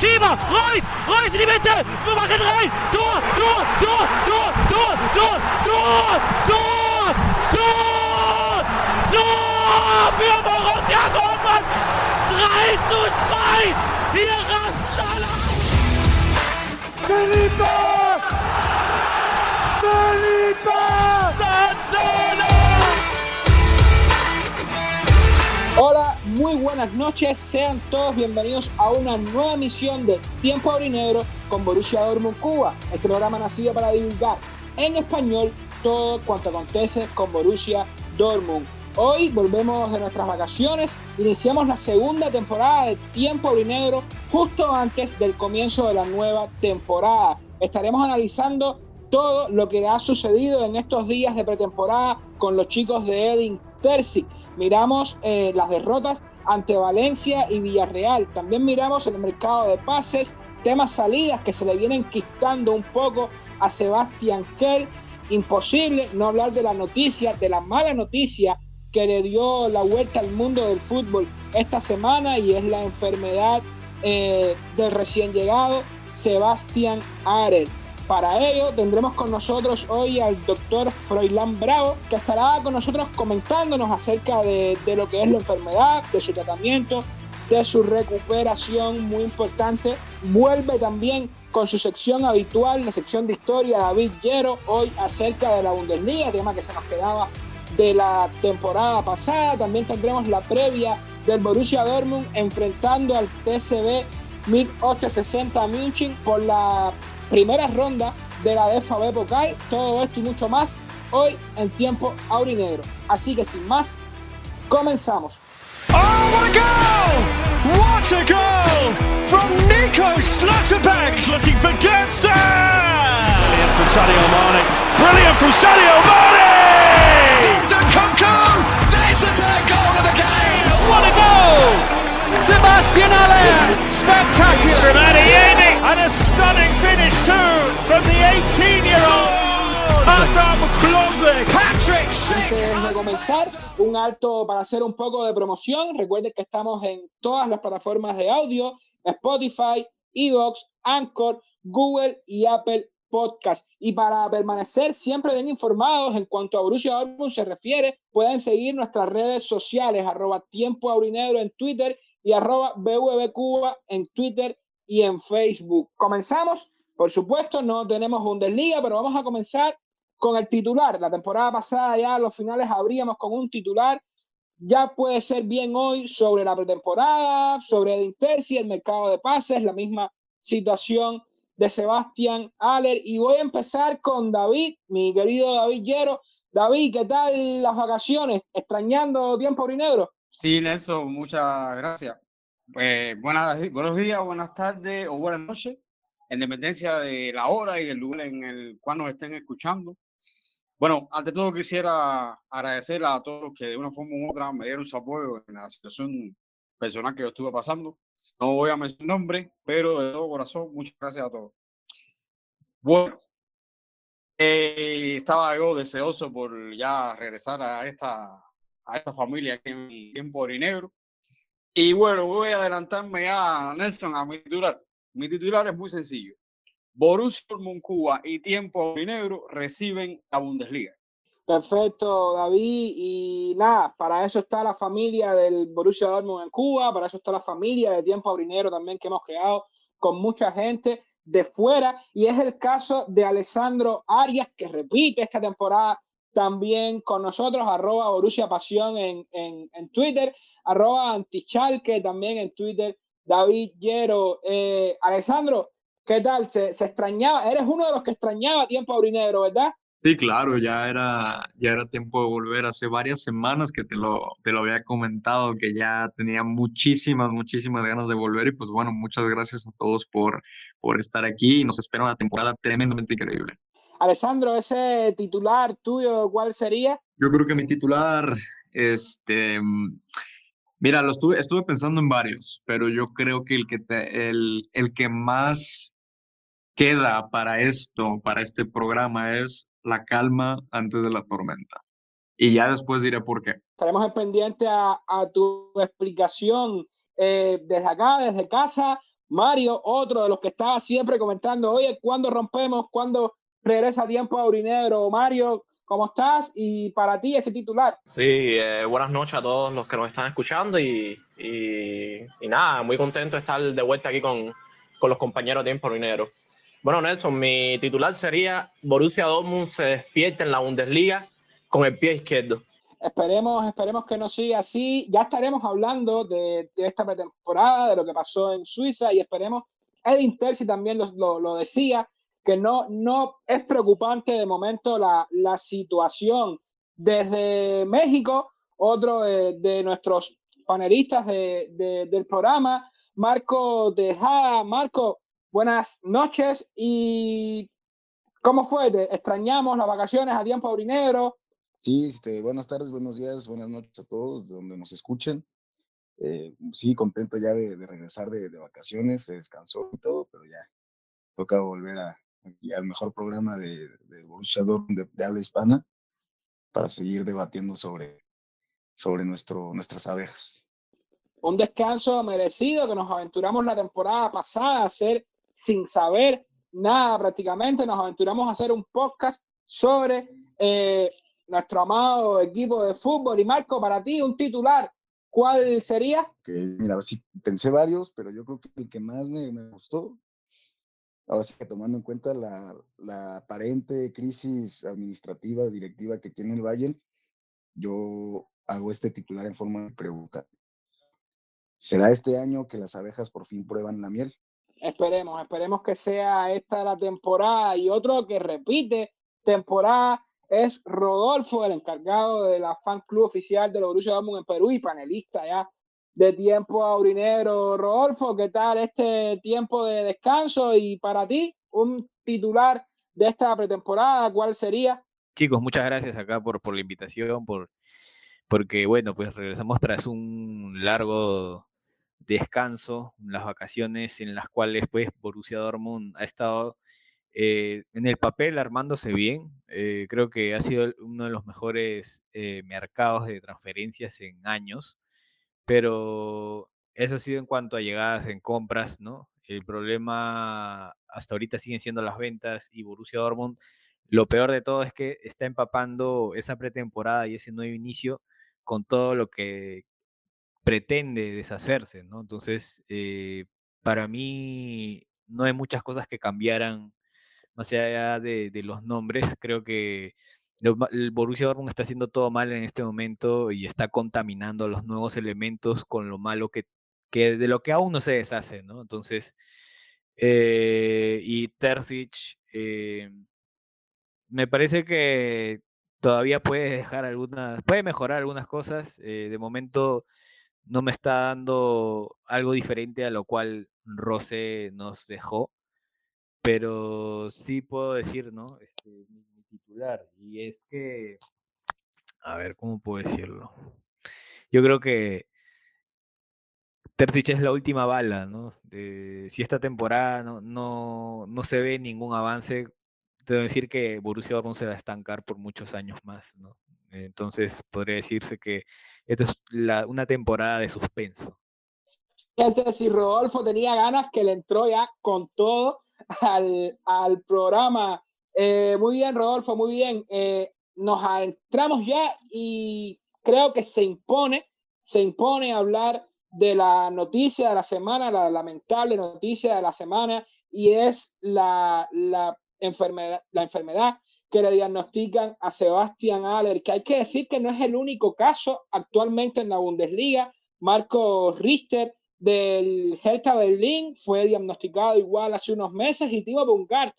Schieber, Reus, Reus in die Mitte, wir machen rein, Tor, Tor, Tor, Tor, Tor, Tor, Tor, Tor, Tor, Tor für Borussia Dortmund, 3 zu 2, hier rasten alle. Felipe! Felipe! Santana! Hola, muy buenas noches, sean todos bienvenidos a una nueva emisión de Tiempo Aurinegro con Borussia Dortmund Cuba, este programa nacido para divulgar en español todo cuanto acontece con Borussia Dortmund. Hoy volvemos de nuestras vacaciones, iniciamos la segunda temporada de Tiempo Aurinegro justo antes del comienzo de la nueva temporada. Estaremos analizando todo lo que ha sucedido en estos días de pretemporada con los chicos de Edin Terzic miramos eh, las derrotas ante Valencia y Villarreal. También miramos el mercado de pases, temas salidas que se le vienen quistando un poco a Sebastián Kerr. Imposible no hablar de la noticia, de la mala noticia que le dio la vuelta al mundo del fútbol esta semana y es la enfermedad eh, del recién llegado Sebastián Arer. Para ello tendremos con nosotros hoy al doctor Froilán Bravo, que estará con nosotros comentándonos acerca de, lo que es la enfermedad, de su tratamiento, de su recuperación muy importante. Vuelve también con su sección habitual, la sección de historia, David Llero, hoy acerca de la Bundesliga, tema que se nos quedaba de la temporada pasada. También tendremos la previa del Borussia Dortmund enfrentando al TSB 1860 München por la primera ronda de la DFB Pokal. Todo esto y mucho más hoy en tiempo aurinegro. Así que sin más, comenzamos. Oh my goal! What a goal from Nico Slotterbeck looking for Götze! Brilliant from Sadio Mane. Brilliant from Sadio Mane! Vincent Kunku! There's the third goal of the game! What a goal! Sebastian Aller! Spectacular! From finish too from the 18-year-old Adam Klose! Patrick Antes de comenzar, un alto para hacer un poco de promoción. Recuerden que estamos en todas las plataformas de audio, Spotify, Evox, Anchor, Google y Apple Podcast. Y para permanecer siempre bien informados en cuanto a Borussia Dortmund se refiere, pueden seguir nuestras redes sociales, arroba tiempo aurinegro en Twitter y arroba BVB en Twitter y en Facebook. Comenzamos, por supuesto, no tenemos Bundesliga, pero vamos a comenzar con el titular. La temporada pasada ya a los finales abríamos con un titular. Ya puede ser bien hoy sobre la pretemporada, sobre el Interci, el mercado de pases, la misma situación de Sebastián Aller. Y voy a empezar con David, mi querido David Llero. David, ¿qué tal las vacaciones? ¿Extrañando tiempo brinegro? Sí, Nelson, muchas gracias. Pues buenas, buenos días, buenas tardes o buenas noches, en dependencia de la hora y del lugar en el cual nos estén escuchando. Bueno, ante todo quisiera agradecer a todos los que de una forma u otra me dieron su apoyo en la situación personal que yo estuve pasando. No voy a mencionar nombre, pero de todo corazón, muchas gracias a todos. Bueno, eh, estaba yo deseoso por ya regresar a esta a esta familia aquí en tiempo orinegro. Y bueno, voy a adelantarme ya, Nelson, a mi titular. Mi titular es muy sencillo. Borussia Dortmund Cuba y Tiempo Aurinegro reciben la Bundesliga. Perfecto, David. Y nada, para eso está la familia del Borussia Dortmund en Cuba, para eso está la familia de Tiempo Aurinegro también que hemos creado con mucha gente de fuera. Y es el caso de Alessandro Arias, que repite esta temporada también con nosotros, arroba Borussia Pasión en, en, en Twitter, arroba Antichalque también en Twitter, David Yero. Eh, Alessandro, ¿qué tal? ¿Se, ¿Se, extrañaba? Eres uno de los que extrañaba tiempo aurinegro, ¿verdad? Sí, claro, ya era, ya era tiempo de volver. Hace varias semanas que te lo, te lo había comentado, que ya tenía muchísimas, muchísimas ganas de volver. Y pues bueno, muchas gracias a todos por, por estar aquí y nos espera una temporada tremendamente increíble. Alessandro, ese titular tuyo, ¿cuál sería? Yo creo que mi titular, este, mira, lo estuve, estuve pensando en varios, pero yo creo que el que, te, el, el que más queda para esto, para este programa, es la calma antes de la tormenta. Y ya después diré por qué. Estaremos en pendiente a, a tu explicación eh, desde acá, desde casa, Mario, otro de los que estaba siempre comentando, oye, ¿cuándo rompemos? ¿Cuándo regresa tiempo a Urinegro? Mario, ¿cómo estás? Y para ti ese titular. Sí, eh, buenas noches a todos los que nos están escuchando y, y, nada, muy contento de estar de vuelta aquí con, con los compañeros de Tiempo. Bueno, Nelson, mi titular sería Borussia Dortmund se despierta en la Bundesliga con el pie izquierdo. Esperemos, esperemos que no siga así. Ya estaremos hablando de, esta pretemporada, de lo que pasó en Suiza y esperemos, Edin Terzi también lo, lo, decía, que no, no es preocupante de momento la, la situación desde México. Otro de, nuestros panelistas de, del programa, Marco Tejada. Marco, buenas noches y ¿cómo fue? ¿Te extrañamos las vacaciones a tiempo aurinegro? Sí, este, buenas tardes, buenos días, buenas noches a todos, de donde nos escuchen. Eh, sí, contento ya de, regresar de, vacaciones, se descansó y todo, pero ya toca volver a, al mejor programa de, de Borussia Dortmund de, habla hispana para seguir debatiendo sobre, sobre nuestro, nuestras abejas. Un descanso merecido que nos aventuramos la temporada pasada a hacer sin saber nada prácticamente, nos aventuramos a hacer un podcast sobre eh, nuestro amado equipo de fútbol. Y Marco, para ti, un titular, ¿cuál sería? Que, mira, sí, pensé varios, pero yo creo que el que más me, me gustó, sí que tomando en cuenta la, la, aparente crisis administrativa, directiva que tiene el Bayern, yo hago este titular en forma de pregunta. ¿Será este año que las abejas por fin prueban la miel? Esperemos, esperemos que sea esta la temporada y otro que repite temporada es Rodolfo, el encargado de la fan club oficial de los Borussia Dortmund en Perú y panelista ya de tiempo aurinero. Rodolfo, ¿qué tal este tiempo de descanso? Y para ti, un titular de esta pretemporada, ¿cuál sería? Chicos, muchas gracias acá por, por la invitación, por, porque bueno, pues regresamos tras un largo descanso, las vacaciones en las cuales pues Borussia Dortmund ha estado eh, en el papel armándose bien. Eh, creo que ha sido uno de los mejores eh, mercados de transferencias en años, pero eso ha sido en cuanto a llegadas en compras, ¿no? El problema hasta ahorita siguen siendo las ventas y Borussia Dortmund. Lo peor de todo es que está empapando esa pretemporada y ese nuevo inicio con todo lo que pretende deshacerse, ¿no? Entonces, para mí no hay muchas cosas que cambiaran más allá de, los nombres, creo que el Borussia Dortmund está haciendo todo mal en este momento y está contaminando los nuevos elementos con lo malo que, que de lo que aún no se deshace, ¿no? Entonces, eh, y Terzic, eh, me parece que todavía puede dejar algunas, puede mejorar algunas cosas. Eh, de momento no me está dando algo diferente a lo cual Rosé nos dejó pero sí puedo decir, ¿no? Este, titular, y es que, a ver, ¿cómo puedo decirlo? Yo creo que Terzic es la última bala, ¿no? si esta temporada no, no, no, se ve ningún avance, debo decir que Borussia Dortmund se va a estancar por muchos años más, ¿no? Entonces podría decirse que esta es la, una temporada de suspenso. Si Rodolfo tenía ganas, que le entró ya con todo al, al programa. Eh, muy bien, Rodolfo, muy bien. Eh, nos adentramos ya y creo que se impone, se impone hablar de la noticia de la semana, la lamentable noticia de la semana, y es la, enfermedad, la enfermedad que le diagnostican a Sebastián Aller, que hay que decir que no es el único caso actualmente en la Bundesliga. Marco Richter del Hertha Berlín fue diagnosticado igual hace unos meses y Timo Bungart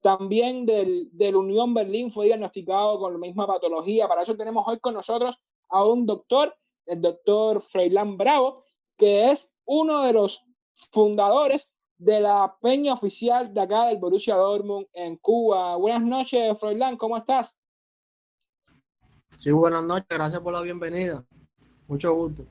también del, del Unión Berlín fue diagnosticado con la misma patología. Para eso tenemos hoy con nosotros a un doctor, el doctor Freiland Bravo, que es uno de los fundadores de la peña oficial de acá del Borussia Dortmund en Cuba. Buenas noches, Freiland, ¿cómo estás? Sí, buenas noches, gracias por la bienvenida. Mucho gusto.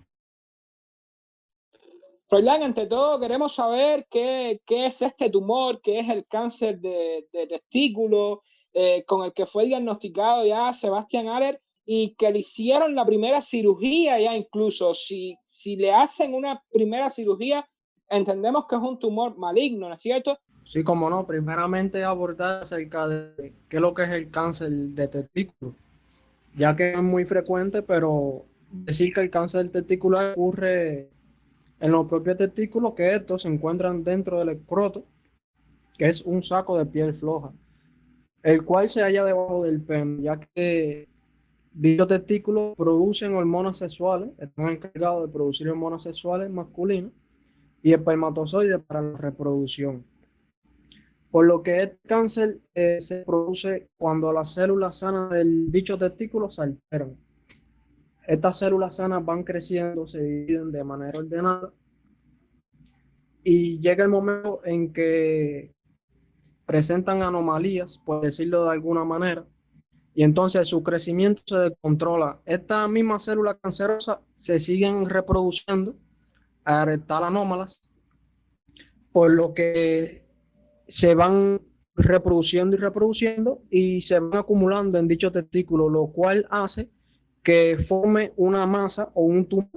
Froilán, ante todo queremos saber qué, qué, es este tumor, qué es el cáncer de, testículo eh, con el que fue diagnosticado ya Sebastián Aller y que le hicieron la primera cirugía ya incluso. Si, si le hacen una primera cirugía, entendemos que es un tumor maligno, ¿no es cierto? Sí, como no, primeramente abordar acerca de qué es lo que es el cáncer de testículo, ya que es muy frecuente, pero decir que el cáncer testicular ocurre en los propios testículos, que estos se encuentran dentro del escroto, que es un saco de piel floja, el cual se halla debajo del pene, ya que dichos testículos producen hormonas sexuales, están encargados de producir hormonas sexuales masculinas y espermatozoides para la reproducción. Por lo que este cáncer eh, se produce cuando las células sanas del dicho testículo se alteran. Estas células sanas van creciendo, se dividen de manera ordenada y llega el momento en que presentan anomalías, por decirlo de alguna manera, y entonces su crecimiento se descontrola. Estas mismas células cancerosas se siguen reproduciendo a estar anómalas, por lo que se van reproduciendo y reproduciendo y se van acumulando en dicho testículo, lo cual hace que forme una masa o un tumor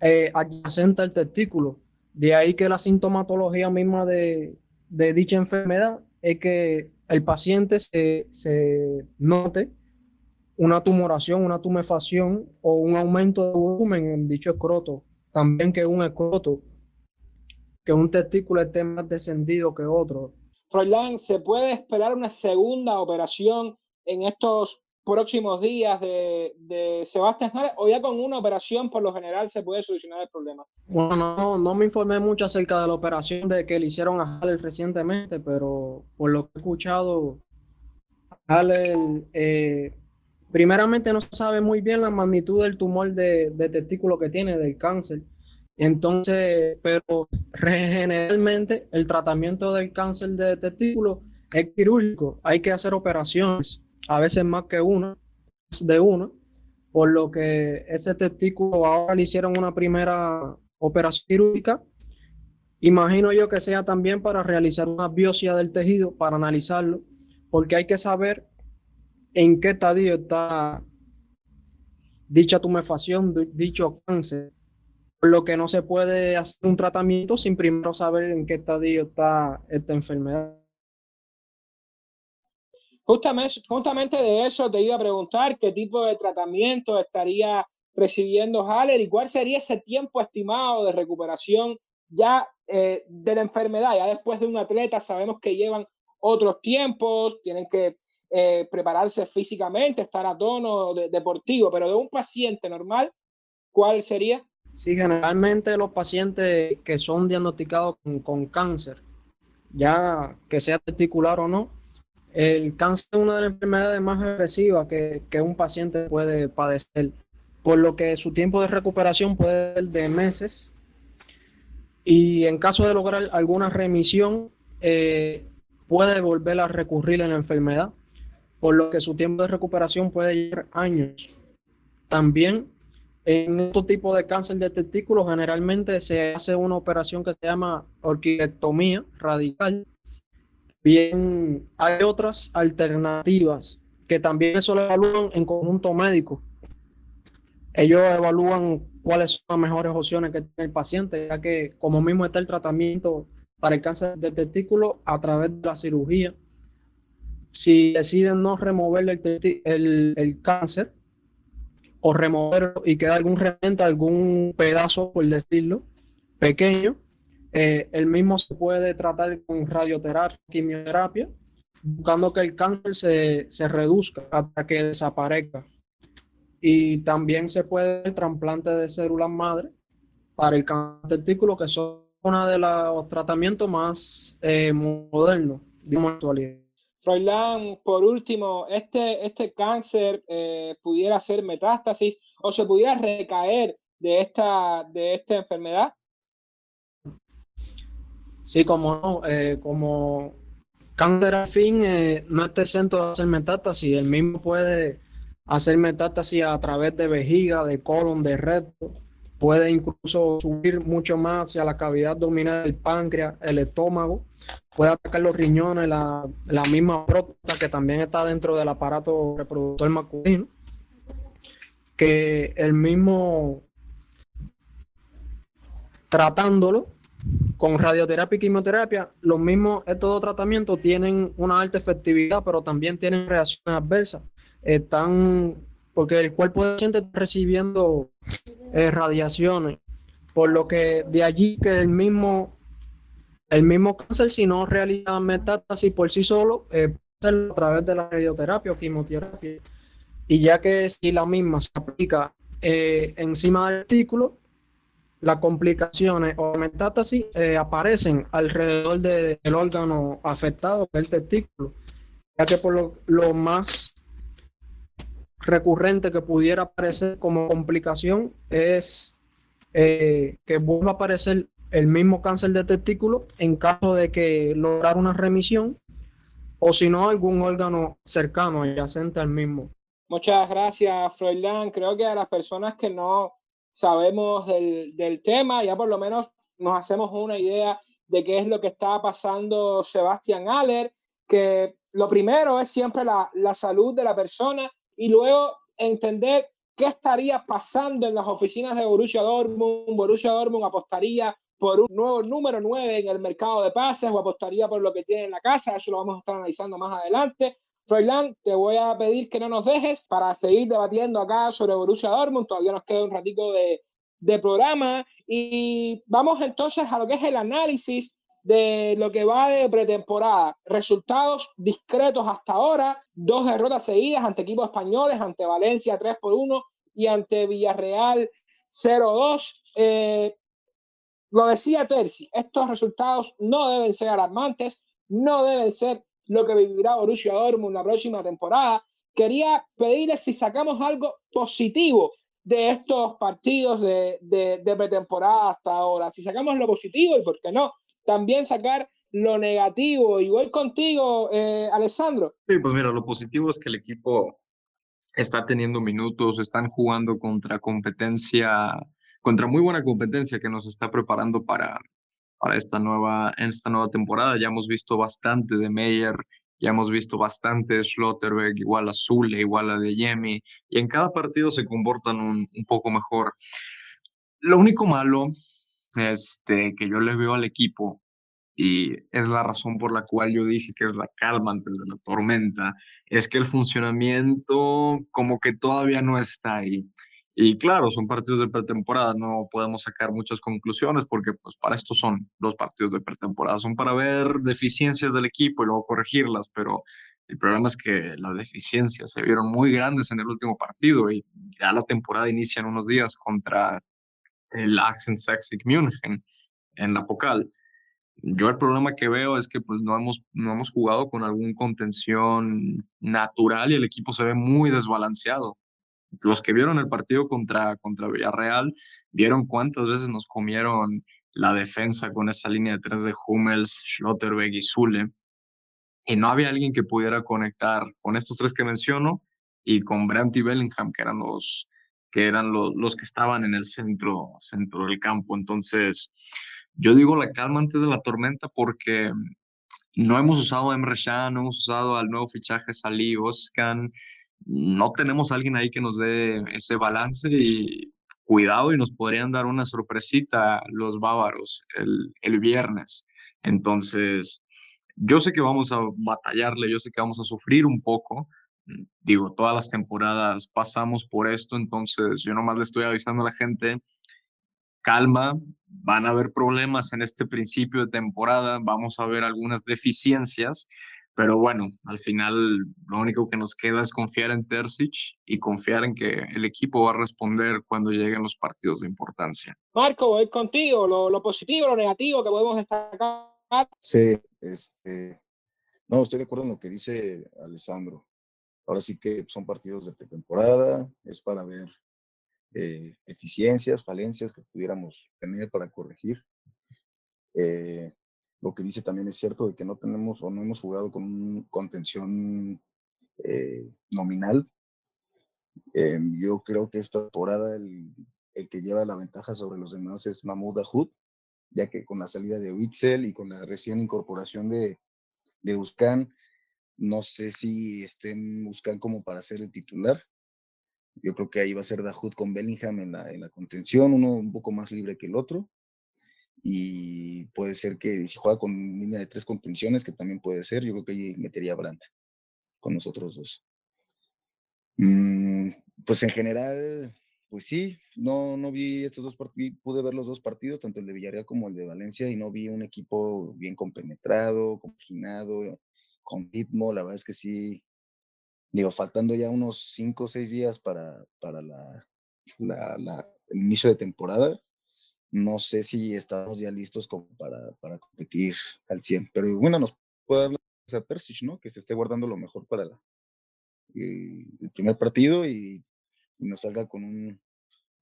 eh, adyacente al testículo. De ahí que la sintomatología misma de, dicha enfermedad es que el paciente se, se, note una tumoración, una tumefacción o un aumento de volumen en dicho escroto. También que un escroto, que un testículo esté más descendido que otro. Froilán, ¿se puede esperar una segunda operación en estos próximos días de, de Sebastián o ya con una operación por lo general se puede solucionar el problema? Bueno, no, no me informé mucho acerca de la operación de que le hicieron a Haller recientemente, pero por lo que he escuchado, Haller, eh, primeramente no se sabe muy bien la magnitud del tumor de, de testículo que tiene, del cáncer. Entonces, pero generalmente el tratamiento del cáncer de testículo es quirúrgico, hay que hacer operaciones a veces más que una, de una, por lo que ese testículo ahora le hicieron una primera operación quirúrgica. Imagino yo que sea también para realizar una biopsia del tejido, para analizarlo, porque hay que saber en qué estadio está dicha tumefacción, dicho cáncer, por lo que no se puede hacer un tratamiento sin primero saber en qué estadio está esta enfermedad. Justamente, de eso te iba a preguntar qué tipo de tratamiento estaría recibiendo Haller y cuál sería ese tiempo estimado de recuperación ya eh, de la enfermedad. Ya después de un atleta sabemos que llevan otros tiempos, tienen que eh, prepararse físicamente, estar a tono deportivo, pero de un paciente normal, ¿cuál sería? Sí, generalmente los pacientes que son diagnosticados con, con cáncer, ya que sea testicular o no, el cáncer es una de las enfermedades más agresivas que, un paciente puede padecer, por lo que su tiempo de recuperación puede ser de meses. Y en caso de lograr alguna remisión, eh, puede volver a recurrir a la enfermedad, por lo que su tiempo de recuperación puede llevar años. También en este tipo de cáncer de testículo generalmente se hace una operación que se llama orquidectomía radical, Bien, hay otras alternativas que también eso lo evalúan en conjunto médico. Ellos evalúan cuáles son las mejores opciones que tiene el paciente, ya que como mismo está el tratamiento para el cáncer de testículo a través de la cirugía. Si deciden no remover el, el, cáncer o removerlo y queda algún remente, algún pedazo, por decirlo, pequeño, eh, el mismo se puede tratar con radioterapia, quimioterapia, buscando que el cáncer se, se reduzca hasta que desaparezca. Y también se puede el trasplante de células madre para el cáncer testículo, que son uno de los tratamientos más eh, modernos de la actualidad. Froilán, por último, este, este cáncer eh, pudiera ser metástasis o se pudiera recaer de esta, de esta enfermedad. Sí, como no, eh, como cáncer al fin eh, no está exento de hacer metástasis, el mismo puede hacer metástasis a través de vejiga, de colon, de recto, puede incluso subir mucho más hacia la cavidad abdominal del páncreas, el estómago, puede atacar los riñones, la, la misma próstata que también está dentro del aparato reproductor masculino, que el mismo tratándolo con radioterapia y quimioterapia, los mismos estos dos tratamientos tienen una alta efectividad, pero también tienen reacciones adversas. Están, porque el cuerpo del paciente está recibiendo eh, radiaciones, por lo que de allí que el mismo, el mismo cáncer, si no realiza metástasis por sí solo, eh, a través de la radioterapia o quimioterapia. Y ya que si la misma se aplica eh, encima del artículo, las complicaciones o metástasis eh, aparecen alrededor del órgano afectado, el testículo, ya que por lo, más recurrente que pudiera aparecer como complicación es eh, que vuelva a aparecer el mismo cáncer de testículo en caso de que lograr una remisión o si no algún órgano cercano adyacente al mismo. Muchas gracias, Froilán. Creo que a las personas que no sabemos del, del, tema, ya por lo menos nos hacemos una idea de qué es lo que está pasando Sebastián Aller, que lo primero es siempre la, la salud de la persona y luego entender qué estaría pasando en las oficinas de Borussia Dortmund. Borussia Dortmund apostaría por un nuevo número 9 en el mercado de pases o apostaría por lo que tiene en la casa. Eso lo vamos a estar analizando más adelante. Froilán, te voy a pedir que no nos dejes para seguir debatiendo acá sobre Borussia Dortmund. Todavía nos queda un ratico de, de programa y vamos entonces a lo que es el análisis de lo que va de pretemporada. Resultados discretos hasta ahora, dos derrotas seguidas ante equipos españoles, ante Valencia 3 por 1 y ante Villarreal 0-2. Eh, lo decía Terzi, estos resultados no deben ser alarmantes, no deben ser lo que vivirá Borussia Dortmund la próxima temporada. Quería pedirles si sacamos algo positivo de estos partidos de, de, pretemporada hasta ahora. Si sacamos lo positivo y por qué no, también sacar lo negativo. Y voy contigo, eh, Alessandro. Sí, pues mira, lo positivo es que el equipo está teniendo minutos, están jugando contra competencia, contra muy buena competencia que nos está preparando para, para esta nueva, en esta nueva temporada. Ya hemos visto bastante de Meyer, ya hemos visto bastante de Schlotterberg, igual a Zule, igual a De Yemi, y en cada partido se comportan un, un poco mejor. Lo único malo este, que yo le veo al equipo, y es la razón por la cual yo dije que es la calma antes de la tormenta, es que el funcionamiento como que todavía no está ahí. Y claro, son partidos de pretemporada, no podemos sacar muchas conclusiones porque pues para esto son los partidos de pretemporada, son para ver deficiencias del equipo y luego corregirlas, pero el problema es que las deficiencias se vieron muy grandes en el último partido y ya la temporada inicia en unos días contra el Axen Saxig München en la Pocal. Yo el problema que veo es que pues no hemos, no hemos jugado con algún contención natural y el equipo se ve muy desbalanceado los que vieron el partido contra, contra Villarreal vieron cuántas veces nos comieron la defensa con esa línea de tres de Hummels, Schlotterbeck y Zule. Y no había alguien que pudiera conectar con estos tres que menciono y con Brandt y Bellingham, que eran los que, eran los, que estaban en el centro, centro del campo. Entonces, yo digo la calma antes de la tormenta porque no hemos usado a Emre Can, no hemos usado al nuevo fichaje Salih Oscan, no tenemos a alguien ahí que nos dé ese balance y cuidado y nos podrían dar una sorpresita los bávaros el, el viernes. Entonces, yo sé que vamos a batallarle, yo sé que vamos a sufrir un poco. Digo, todas las temporadas pasamos por esto, entonces yo nomás le estoy avisando a la gente, calma, van a haber problemas en este principio de temporada, vamos a ver algunas deficiencias, pero bueno, al final lo único que nos queda es confiar en Terzic y confiar en que el equipo va a responder cuando lleguen los partidos de importancia. Marco, voy contigo, lo, lo positivo, lo negativo que podemos destacar. Sí, este, no, estoy de acuerdo en lo que dice Alessandro. Ahora sí que son partidos de pretemporada, es para ver eh, eficiencias, falencias que pudiéramos tener para corregir. Eh, lo que dice también es cierto de que no tenemos o no hemos jugado con un contención eh, nominal. Eh, yo creo que esta temporada el, el, que lleva la ventaja sobre los demás es Mahmoud Dahoud, ya que con la salida de Witzel y con la recién incorporación de, de no sé si estén Uscan como para ser el titular. Yo creo que ahí va a ser Dahoud con Bellingham en la, en la contención, uno un poco más libre que el otro y puede ser que si juega con línea de tres contenciones, que también puede ser, yo creo que ahí metería a Brandt con nosotros dos. Mm, pues en general, pues sí, no, no vi estos dos partidos, pude ver los dos partidos, tanto el de Villarreal como el de Valencia, y no vi un equipo bien compenetrado, compaginado, con ritmo, la verdad es que sí, digo, faltando ya unos cinco o seis días para, para la, la, el inicio de temporada, no sé si estamos ya listos como para, para competir al 100, pero bueno, nos puede dar a Persic, ¿no? Que se esté guardando lo mejor para la, eh, el primer partido y, nos salga con un,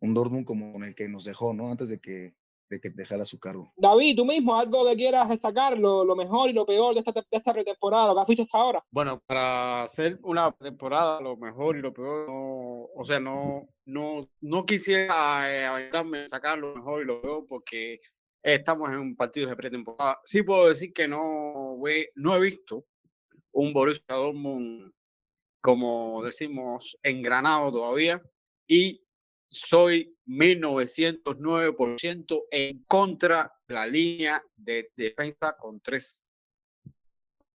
un como el que nos dejó, ¿no? Antes de que, de que dejara su cargo. David, tú mismo, algo que quieras destacar, lo, lo mejor y lo peor de esta, de esta pretemporada, lo que has visto hasta ahora. Bueno, para hacer una temporada, lo mejor y lo peor, o sea, no, no, no quisiera eh, sacar lo mejor y lo peor porque estamos en un partido de pretemporada. Sí puedo decir que no, no he visto un Borussia Dortmund como decimos, engranado todavía y soy 1909% en contra de la línea de defensa con tres.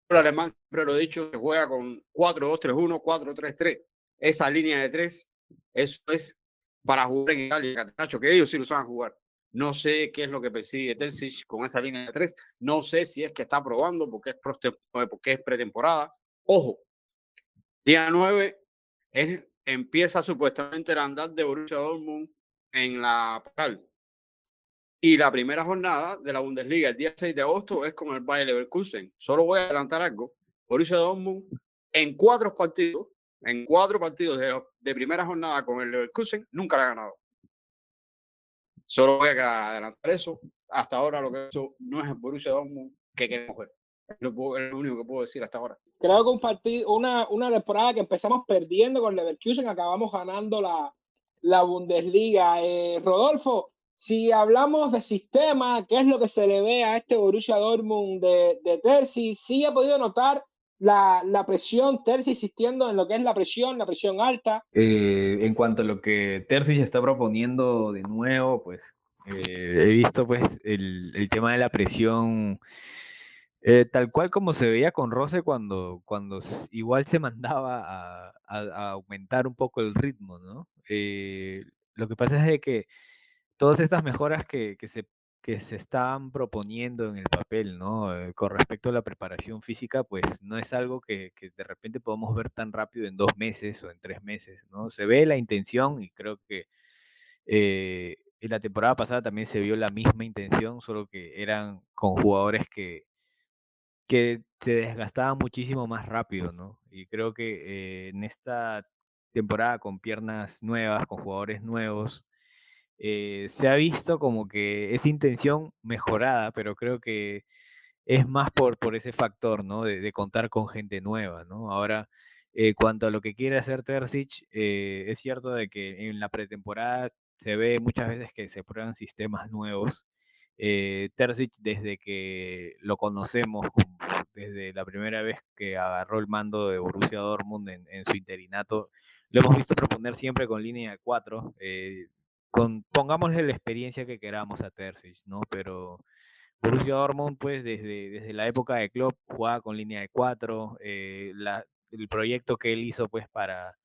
El alemán siempre lo he dicho, se juega con 4-2-3-1, 4-3-3. Esa línea de tres, eso es para jugar en Italia, que ellos sí lo saben jugar. No sé qué es lo que persigue Terzic con esa línea de tres. No sé si es que está probando porque es, porque es pretemporada. Ojo, Día 9 es, empieza supuestamente el andar de Borussia Dortmund en la. Y la primera jornada de la Bundesliga, el día 6 de agosto, es con el Bayer Leverkusen. Solo voy a adelantar algo. Borussia Dortmund en cuatro partidos, en cuatro partidos de, de primera jornada con el Leverkusen, nunca la ha ganado. Solo voy a adelantar eso. Hasta ahora lo que hecho no es el Borussia Dortmund que queremos ver. Es lo, único que puedo decir hasta ahora. Creo que un partido, una, una temporada que empezamos perdiendo con Leverkusen, acabamos ganando la, la Bundesliga. Eh, Rodolfo, si hablamos de sistema, ¿qué es lo que se le ve a este Borussia Dortmund de, de Terzi? Sí ha podido notar la, la, presión, Terzi insistiendo en lo que es la presión, la presión alta. Eh, en cuanto a lo que Terzi está proponiendo de nuevo, pues eh, he visto pues el, el tema de la presión eh, tal cual como se veía con Rose cuando, cuando igual se mandaba a, aumentar un poco el ritmo, ¿no? Eh, lo que pasa es de que todas estas mejoras que, que, se, que se están proponiendo en el papel, ¿no? Eh, con respecto a la preparación física, pues no es algo que, que, de repente podamos ver tan rápido en dos meses o en tres meses, ¿no? Se ve la intención y creo que en la temporada pasada también se vio la misma intención, solo que eran con jugadores que que se desgastaba muchísimo más rápido, ¿no? Y creo que eh, en esta temporada con piernas nuevas, con jugadores nuevos, eh, se ha visto como que esa intención mejorada, pero creo que es más por, ese factor, ¿no? De, contar con gente nueva, ¿no? Ahora, eh, cuanto a lo que quiere hacer Terzic, es cierto de que en la pretemporada se ve muchas veces que se prueban sistemas nuevos, eh, desde que lo conocemos, desde la primera vez que agarró el mando de Borussia Dortmund en, su interinato, lo hemos visto proponer siempre con línea de cuatro. Eh, pongámosle la experiencia que queramos a Terzic, ¿no? Pero Borussia Dortmund, pues desde, desde la época de Klopp, jugaba con línea de cuatro. Eh, el proyecto que él hizo, pues, para,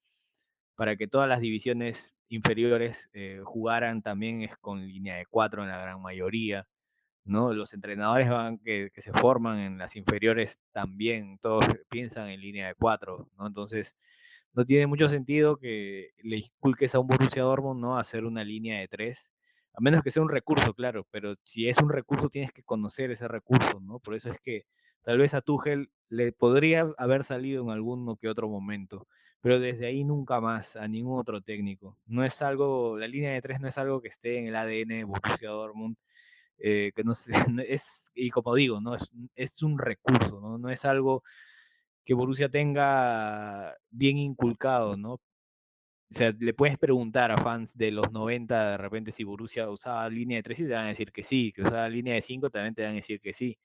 para que todas las divisiones inferiores eh, jugaran también es con línea de cuatro en la gran mayoría, ¿no? Los entrenadores van, que, se forman en las inferiores también, todos piensan en línea de cuatro, ¿no? Entonces, no tiene mucho sentido que le inculques a un Borussia Dortmund, ¿no? Hacer una línea de tres, a menos que sea un recurso, claro, pero si es un recurso tienes que conocer ese recurso, ¿no? Por eso es que tal vez a Tuchel le podría haber salido en alguno que otro momento, pero desde ahí nunca más a ningún otro técnico. No es algo, la línea de tres no es algo que esté en el ADN de Borussia Dortmund, eh, que no sé, es, y como digo, no es, es un recurso, ¿no? no es algo que Borussia tenga bien inculcado, ¿no? O sea, le puedes preguntar a fans de los 90 de repente si Borussia usaba línea de 3 y te van a decir que sí, que usaba línea de 5 también te van a decir que sí.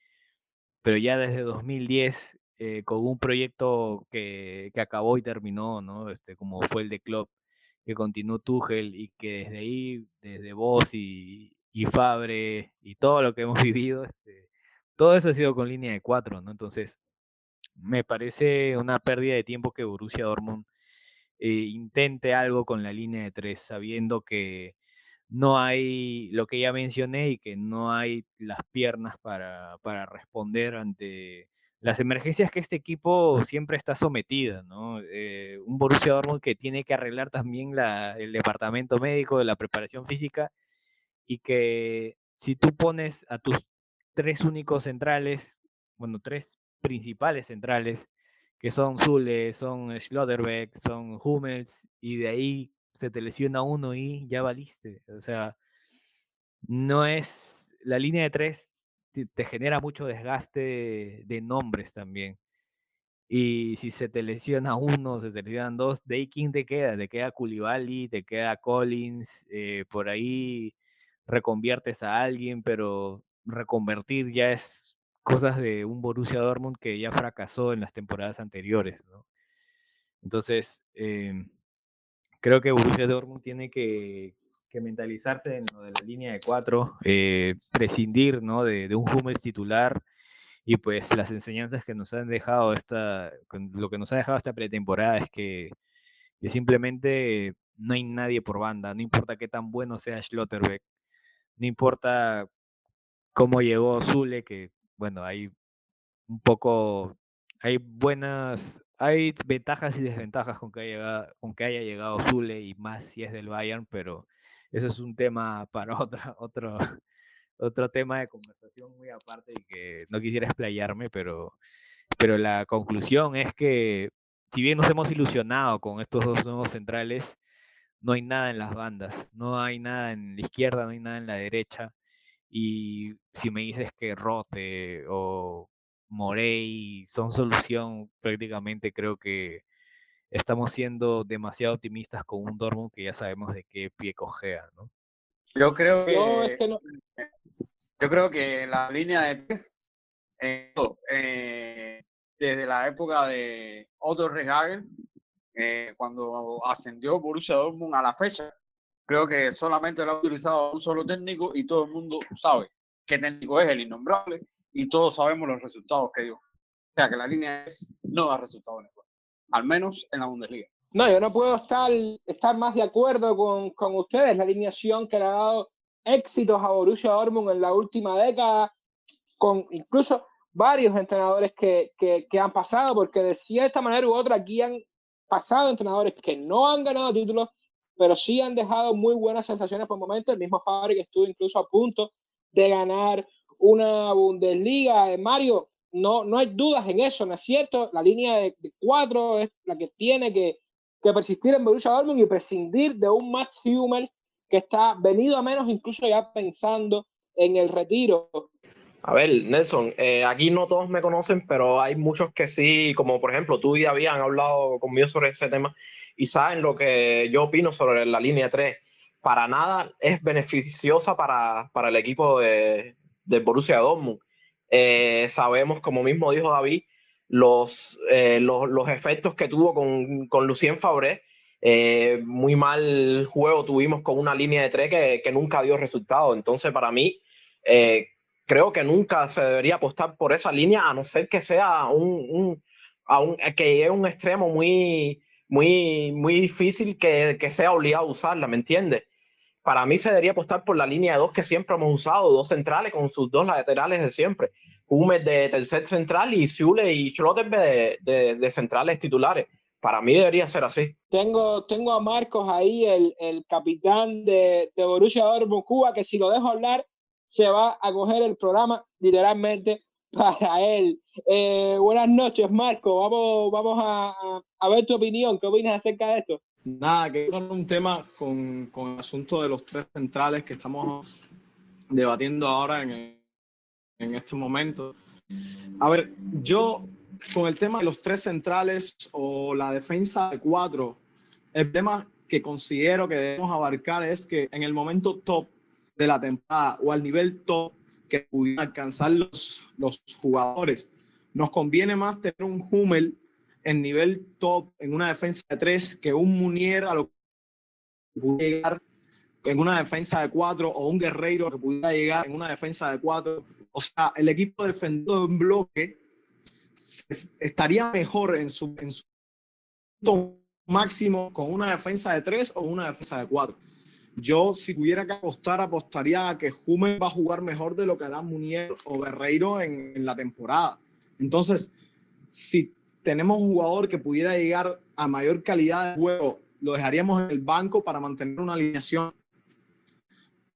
Pero ya desde 2010 eh, con un proyecto que, que, acabó y terminó, ¿no? Este, como fue el de Club, que continuó Tuchel y que desde ahí, desde vos y, y Fabre y todo lo que hemos vivido, este, todo eso ha sido con línea de cuatro, ¿no? Entonces, me parece una pérdida de tiempo que Borussia Dortmund eh, intente algo con la línea de tres, sabiendo que no hay lo que ya mencioné y que no hay las piernas para, para responder ante las emergencias que este equipo siempre está sometida, ¿no? Eh, un Borussia Dortmund que tiene que arreglar también la, el departamento médico de la preparación física y que si tú pones a tus tres únicos centrales, bueno, tres principales centrales, que son Zule, son Schlotterbeck, son Hummels, y de ahí se te lesiona uno y ya valiste. O sea, no es. La línea de tres te, genera mucho desgaste de, nombres también. Y si se te lesiona uno, se te lesionan dos, ¿de ahí quién te queda? Te queda Koulibaly, te queda Collins, eh, por ahí reconviertes a alguien, pero reconvertir ya es cosas de un Borussia Dortmund que ya fracasó en las temporadas anteriores. ¿no? Entonces, em, creo que Borussia Dortmund tiene que, mentalizarse en lo de la línea de cuatro, eh, prescindir ¿no? de, un Hummels titular y pues las enseñanzas que nos han dejado esta, lo que nos ha dejado esta pretemporada es que, que simplemente no hay nadie por banda, no importa qué tan bueno sea Schlotterbeck, no importa cómo llegó Zule, que bueno, hay un poco, hay buenas hay ventajas y desventajas con que haya con que haya llegado Zule y más si es del Bayern, pero eso es un tema para otra, otro, otro tema de conversación muy aparte y que no quisiera explayarme, pero, pero la conclusión es que si bien nos hemos ilusionado con estos dos nuevos centrales, no hay nada en las bandas, no hay nada en la izquierda, no hay nada en la derecha. Y si me dices que Rote o Morey son solución prácticamente creo que estamos siendo demasiado optimistas con un Dortmund que ya sabemos de qué pie cojea, ¿no? Yo creo que, yo creo que la línea de tres eh, eh, desde la época de Otto Rehagel eh, cuando ascendió Borussia Dortmund a la fecha creo que solamente lo ha utilizado un solo técnico y todo el mundo sabe qué técnico es el innombrable y todos sabemos los resultados que dio. O sea, que la línea es no da resultados al menos en la Bundesliga. No, yo no puedo estar, estar más de acuerdo con, con ustedes. La alineación que le ha dado éxitos a Borussia Dortmund en la última década, con incluso varios entrenadores que, que, han pasado, porque de cierta manera u otra aquí han pasado entrenadores que no han ganado títulos, pero sí han dejado muy buenas sensaciones por momentos. El mismo Fabri que estuvo incluso a punto de ganar una Bundesliga. Eh, Mario, no, no hay dudas en eso, ¿no es cierto? La línea de, cuatro es la que tiene que, que, persistir en Borussia Dortmund y prescindir de un Max Hummel que está venido a menos, incluso ya pensando en el retiro. A ver, Nelson, eh, aquí no todos me conocen, pero hay muchos que sí, como por ejemplo tú y han hablado conmigo sobre ese tema y saben lo que yo opino sobre la línea 3. Para nada es beneficiosa para, para el equipo de, de Borussia Dortmund. Eh, sabemos, como mismo dijo David, los, eh, los, los, efectos que tuvo con, con Lucien Fabré. Eh, muy mal juego tuvimos con una línea de tres que, que nunca dio resultado. Entonces, para mí, creo que nunca se debería apostar por esa línea, a no ser que sea un, un, que llegue un extremo muy, muy, muy difícil que, que sea obligado a usarla, ¿me entiendes? Para mí se debería apostar por la línea de dos que siempre hemos usado, dos centrales con sus dos laterales de siempre. Humes de tercer central y Zule y Schlotterbeck de, de, centrales titulares. Para mí debería ser así. Tengo, tengo a Marcos ahí, el, el capitán de, de Borussia Dortmund Cuba, que si lo dejo hablar, se va a coger el programa literalmente para él. Eh, buenas noches, Marco. Vamos, vamos a, a, ver tu opinión. ¿Qué opinas acerca de esto? Nada, que con un tema con, con, el asunto de los tres centrales que estamos debatiendo ahora en, en este momento. A ver, yo con el tema de los tres centrales o la defensa de cuatro, el tema que considero que debemos abarcar es que en el momento top de la temporada o al nivel top que pudieran alcanzar los, los jugadores, nos conviene más tener un Hummel en nivel top en una defensa de tres que un Munier a lo que puede llegar en una defensa de cuatro o un guerreiro que pudiera llegar en una defensa de cuatro. O sea, el equipo defendido en bloque estaría mejor en su, en su máximo con una defensa de tres o una defensa de cuatro. Yo, si tuviera que apostar, apostaría a que Hummel va a jugar mejor de lo que hará Munier o Guerreiro en, en la temporada. Entonces, si tenemos un jugador que pudiera llegar a mayor calidad de juego, lo dejaríamos en el banco para mantener una alineación.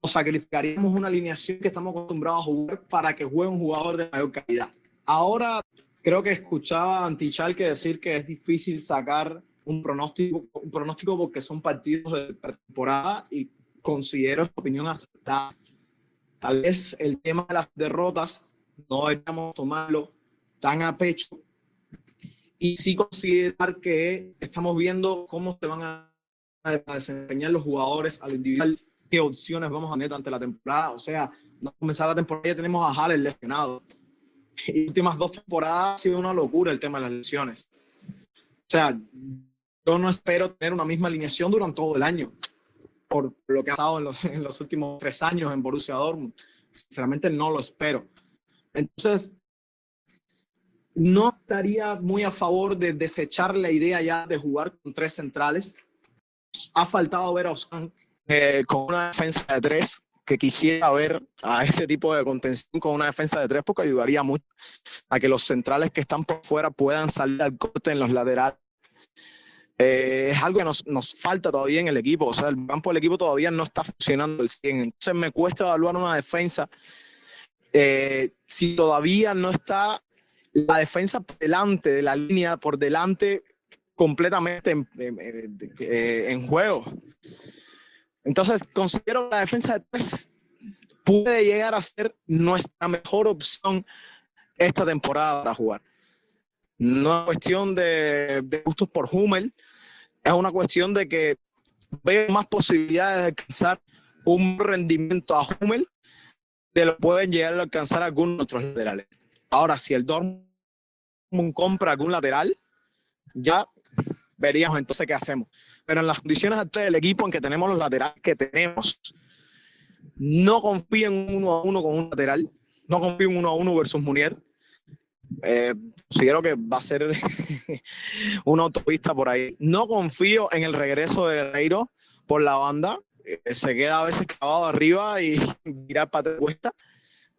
O sacrificaríamos una alineación que estamos acostumbrados a jugar para que juegue un jugador de mayor calidad. Ahora, creo que escuchaba a Antichal que decir que es difícil sacar un pronóstico, un pronóstico porque son partidos de temporada y considero su opinión aceptada. Tal vez el tema de las derrotas no deberíamos tomarlo tan a pecho y sí considerar que estamos viendo cómo se van a, desempeñar los jugadores al individual, qué opciones vamos a tener durante la temporada. O sea, no comenzar la temporada ya tenemos a Haller lesionado. Y últimas dos temporadas ha sido una locura el tema de las lesiones. O sea, yo no espero tener una misma alineación durante todo el año, por lo que ha estado en los, en los últimos tres años en Borussia Dortmund. Sinceramente no lo espero. Entonces, no estaría muy a favor de desechar la idea ya de jugar con tres centrales. Ha faltado ver a Osman eh, con una defensa de tres, que quisiera ver a ese tipo de contención con una defensa de tres, porque ayudaría mucho a que los centrales que están por fuera puedan salir al corte en los laterales eh, es algo que nos, falta todavía en el equipo. O sea, el campo del equipo todavía no está funcionando al 100. Entonces me cuesta evaluar una defensa eh, si todavía no está la defensa delante de la línea, por delante completamente en, en juego. Entonces considero la defensa de tres puede llegar a ser nuestra mejor opción esta temporada para jugar. No es cuestión de, gustos por Hummel, es una cuestión de que veo más posibilidades de alcanzar un rendimiento a Hummel de lo pueden llegar a alcanzar algunos otros laterales. Ahora, si el Dortmund compra algún lateral, ya veríamos entonces qué hacemos. Pero en las condiciones actuales del equipo en que tenemos los laterales que tenemos, no confío en uno a uno con un lateral, no confío en uno a uno versus Munier eh, considero que va a ser una autopista por ahí. No confío en el regreso de Guerreiro por la banda. Eh, se queda a veces clavado arriba y tirar para cuesta.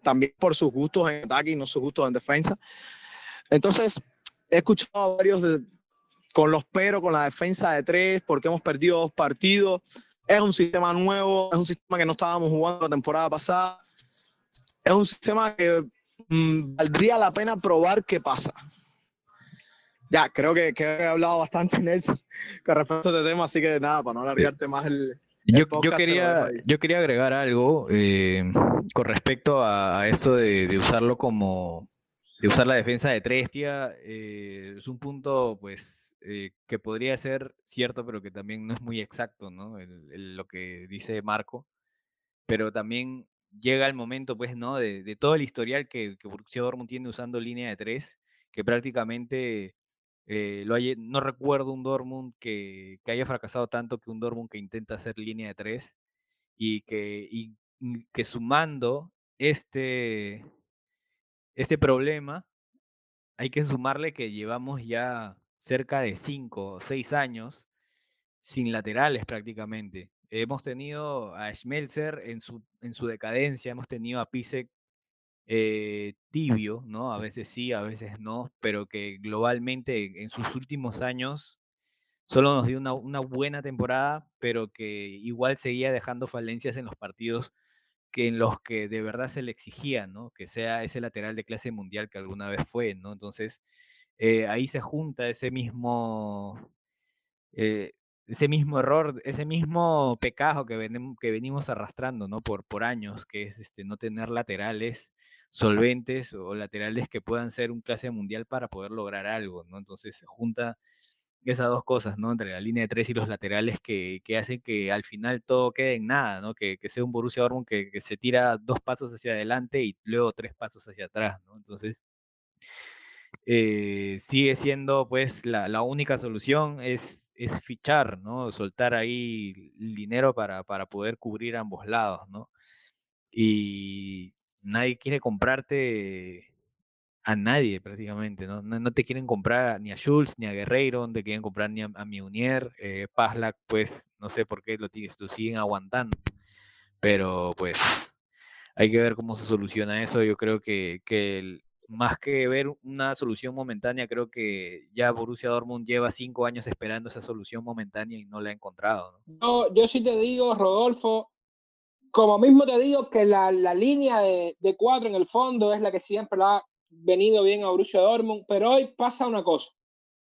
También por sus gustos en ataque y no sus gustos en defensa. Entonces, he escuchado a varios con los pero, con la defensa de tres, porque hemos perdido dos partidos. Es un sistema nuevo, es un sistema que no estábamos jugando la temporada pasada. Es un sistema que Mm, valdría la pena probar qué pasa. Ya, creo que, he hablado bastante, Nelson, con respecto a este tema, así que nada, para no alargarte más el, yo, quería, yo quería agregar algo eh, con respecto a, esto de, usarlo como, de usar la defensa de tres, eh, es un punto, pues, eh, que podría ser cierto, pero que también no es muy exacto, ¿no? lo que dice Marco, pero también llega el momento, pues, ¿no? De, todo el historial que, que Borussia Dortmund tiene usando línea de tres, que prácticamente eh, no recuerdo un Dortmund que, haya fracasado tanto que un Dortmund que intenta hacer línea de tres y que, y que sumando este, este problema, hay que sumarle que llevamos ya cerca de cinco o seis años sin laterales prácticamente. Hemos tenido a Schmelzer en su, en su decadencia, hemos tenido a Pisek eh, tibio, ¿no? A veces sí, a veces no, pero que globalmente en sus últimos años solo nos dio una, una buena temporada, pero que igual seguía dejando falencias en los partidos que en los que de verdad se le exigía, ¿no? Que sea ese lateral de clase mundial que alguna vez fue, ¿no? Entonces, eh, ahí se junta ese mismo, eh, ese mismo error, ese mismo pecado que, que venimos arrastrando, ¿no? Por, por años, que es este, no tener laterales solventes o laterales que puedan ser un clase mundial para poder lograr algo, ¿no? Entonces se junta esas dos cosas, ¿no? Entre la línea de tres y los laterales que, que hacen que al final todo quede en nada, ¿no? Que, que sea un Borussia Dortmund que, que, se tira dos pasos hacia adelante y luego tres pasos hacia atrás, ¿no? Entonces, eh, sigue siendo, pues, la, la única solución es es fichar, ¿no? Soltar ahí dinero para, para poder cubrir ambos lados, ¿no? Y nadie quiere comprarte a nadie prácticamente, ¿no? No, te quieren comprar ni a Schultz ni a Guerreiro, no te quieren comprar ni a, a Miunier, eh, pues no sé por qué lo, lo siguen aguantando, pero pues hay que ver cómo se soluciona eso. Yo creo que, que más que ver una solución momentánea, creo que ya Borussia Dortmund lleva cinco años esperando esa solución momentánea y no la ha encontrado. ¿no? Yo, sí te digo, Rodolfo, como mismo te digo que la, la línea de, de, cuatro en el fondo es la que siempre ha venido bien a Borussia Dortmund, pero hoy pasa una cosa.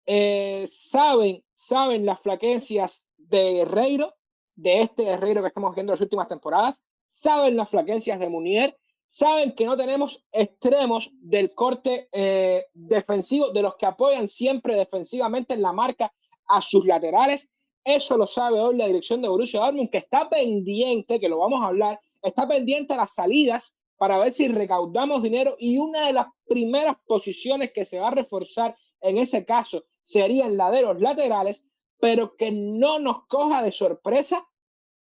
Eh, saben, saben las flaquencias de Guerreiro, de este Guerreiro que estamos viendo en las últimas temporadas, saben las flaquencias de Munier, saben que no tenemos extremos del corte eh, defensivo, de los que apoyan siempre defensivamente en la marca a sus laterales. Eso lo sabe hoy la dirección de Borussia Dortmund, que está pendiente, que lo vamos a hablar, está pendiente a las salidas para ver si recaudamos dinero y una de las primeras posiciones que se va a reforzar en ese caso serían la de los laterales, pero que no nos coja de sorpresa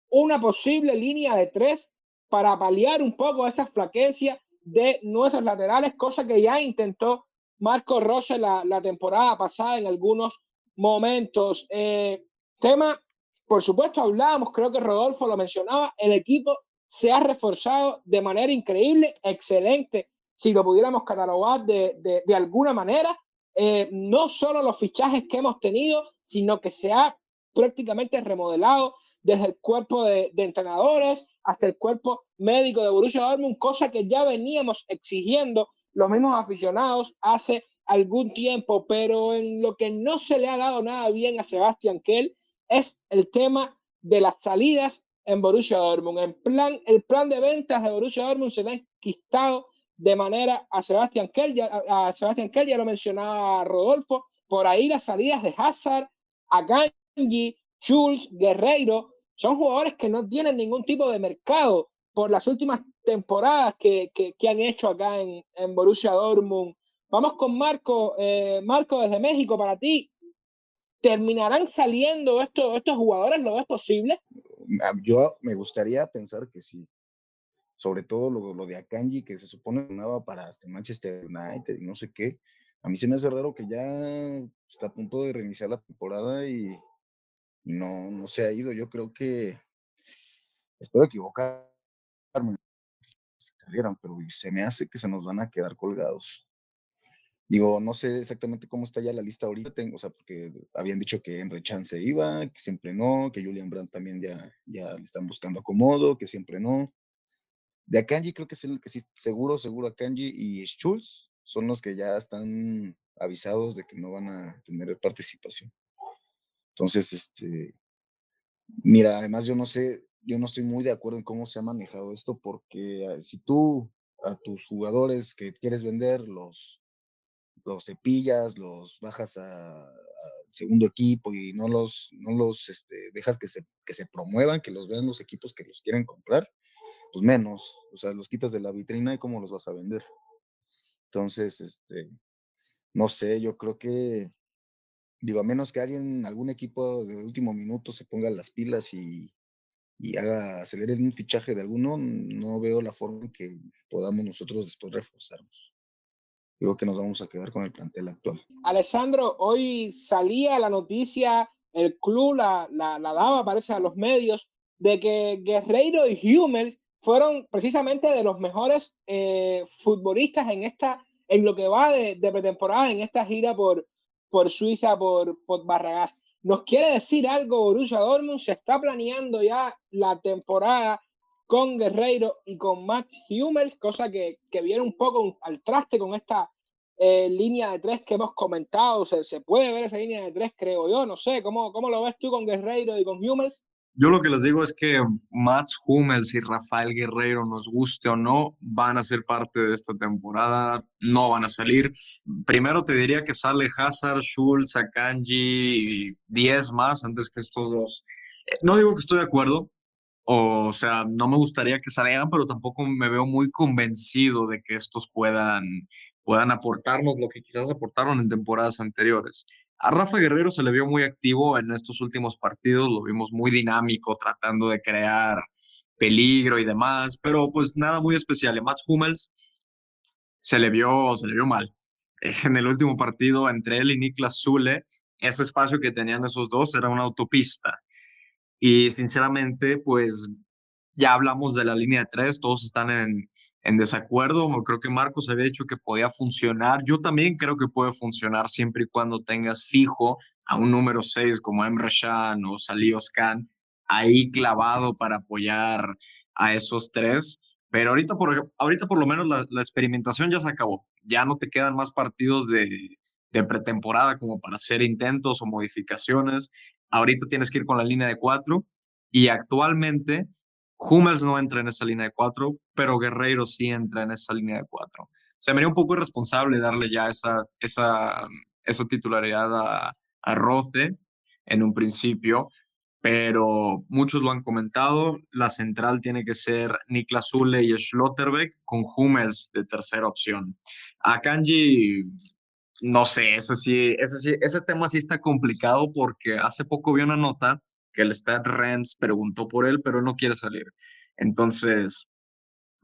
una posible línea de tres para paliar un poco esa flaquencia de nuestros laterales, cosa que ya intentó Marco Rose la, la temporada pasada en algunos momentos. Eh, tema, por supuesto, hablábamos, creo que Rodolfo lo mencionaba, el equipo se ha reforzado de manera increíble, excelente, si lo pudiéramos catalogar de, de, alguna manera. Eh, no solo los fichajes que hemos tenido, sino que se ha prácticamente remodelado desde el cuerpo de, de entrenadores, hasta el cuerpo médico de Borussia Dortmund, cosa que ya veníamos exigiendo los mismos aficionados hace algún tiempo, pero en lo que no se le ha dado nada bien a Sebastián Kell es el tema de las salidas en Borussia Dortmund. En plan, el plan de ventas de Borussia Dortmund se le ha enquistado de manera a Sebastián Kell, ya, a Sebastián Kell, ya lo mencionaba Rodolfo, por ahí las salidas de Hazard, Akanji, Schulz, Guerreiro, son jugadores que no tienen ningún tipo de mercado por las últimas temporadas que, que, han hecho acá en, en, Borussia Dortmund. Vamos con Marco. Eh, Marco, desde México, para ti, ¿terminarán saliendo estos, estos jugadores? ¿Lo ves posible? Yo me gustaría pensar que sí. Sobre todo lo, lo de Akanji, que se supone que sonaba para este Manchester United y no sé qué. A mí se me hace raro que ya está a punto de reiniciar la temporada y, no, no se ha ido. Yo creo que, espero equivocarme, pero se me hace que se nos van a quedar colgados. Digo, no sé exactamente cómo está ya la lista ahorita, tengo, o sea, porque habían dicho que Enre Chan se iba, que siempre no, que Julian Brandt también ya, ya le están buscando acomodo, que siempre no. De Akanji creo que es el que sí, seguro, seguro Akanji y Schulz son los que ya están avisados de que no van a tener participación. Entonces, este, mira, además yo no sé, yo no estoy muy de acuerdo en cómo se ha manejado esto, porque ah, si tú a tus jugadores que quieres vender los, los cepillas, los bajas a, segundo equipo y no los, no los este, dejas que se, que se promuevan, que los vean los equipos que los quieren comprar, pues menos, o sea, los quitas de la vitrina y cómo los vas a vender. Entonces, este, no sé, yo creo que Digo, a menos que alguien, algún equipo de último minuto se ponga las pilas y, haga, acelere un fichaje de alguno, no veo la forma en que podamos nosotros después reforzarnos. Digo que nos vamos a quedar con el plantel actual. Alessandro, hoy salía la noticia, el club la, la, daba, parece, a los medios, de que Guerreiro y Hummels fueron precisamente de los mejores eh, futbolistas en esta, en lo que va de, de pretemporada, en esta gira por, por Suiza, por, por Barragás. ¿Nos quiere decir algo Borussia Dortmund? Se está planeando ya la temporada con Guerreiro y con Max Hummels, cosa que, que viene un poco al traste con esta eh, línea de tres que hemos comentado. Se, puede ver esa línea de tres, creo yo. No sé, ¿cómo, cómo lo ves tú con Guerreiro y con Hummels? Yo lo que les digo es que Mats Hummels y Rafael Guerreiro, nos guste o no, van a ser parte de esta temporada, no van a salir. Primero te diría que sale Hazard, Schultz, Akanji y 10 más antes que estos dos. Eh, no digo que estoy de acuerdo, o sea, no me gustaría que salieran, pero tampoco me veo muy convencido de que estos puedan, puedan aportarnos lo que quizás aportaron en temporadas anteriores. a Rafa Guerrero se le vio muy activo en estos últimos partidos, lo vimos muy dinámico, tratando de crear peligro y demás, pero pues nada muy especial. Y Mats Hummels se le vio, se le vio mal. En el último partido entre él y Niklas Zule, ese espacio que tenían esos dos era una autopista. Y sinceramente, pues ya hablamos de la línea de tres, todos están en, en desacuerdo. Creo que Marcos había dicho que podía funcionar. Yo también creo que puede funcionar siempre y cuando tengas fijo a un número 6 como Emre Can o Salih Khan ahí clavado para apoyar a esos tres. Pero ahorita por, ahorita por lo menos la, la experimentación ya se acabó. Ya no te quedan más partidos de, de pretemporada como para hacer intentos o modificaciones. Ahorita tienes que ir con la línea de cuatro y actualmente Hummels no entra en esa línea de cuatro, pero Guerreiro sí entra en esa línea de cuatro. Se me haría un poco irresponsable darle ya esa, esa, esa titularidad a, a Roce en un principio, pero muchos lo han comentado. La central tiene que ser Niklas Zule y Schlotterbeck con Hummels de tercera opción. A Kanji, no sé, ese, sí, ese, sí, ese tema sí está complicado porque hace poco vi una nota que el Stat Renz preguntó por él, pero no quiere salir. Entonces,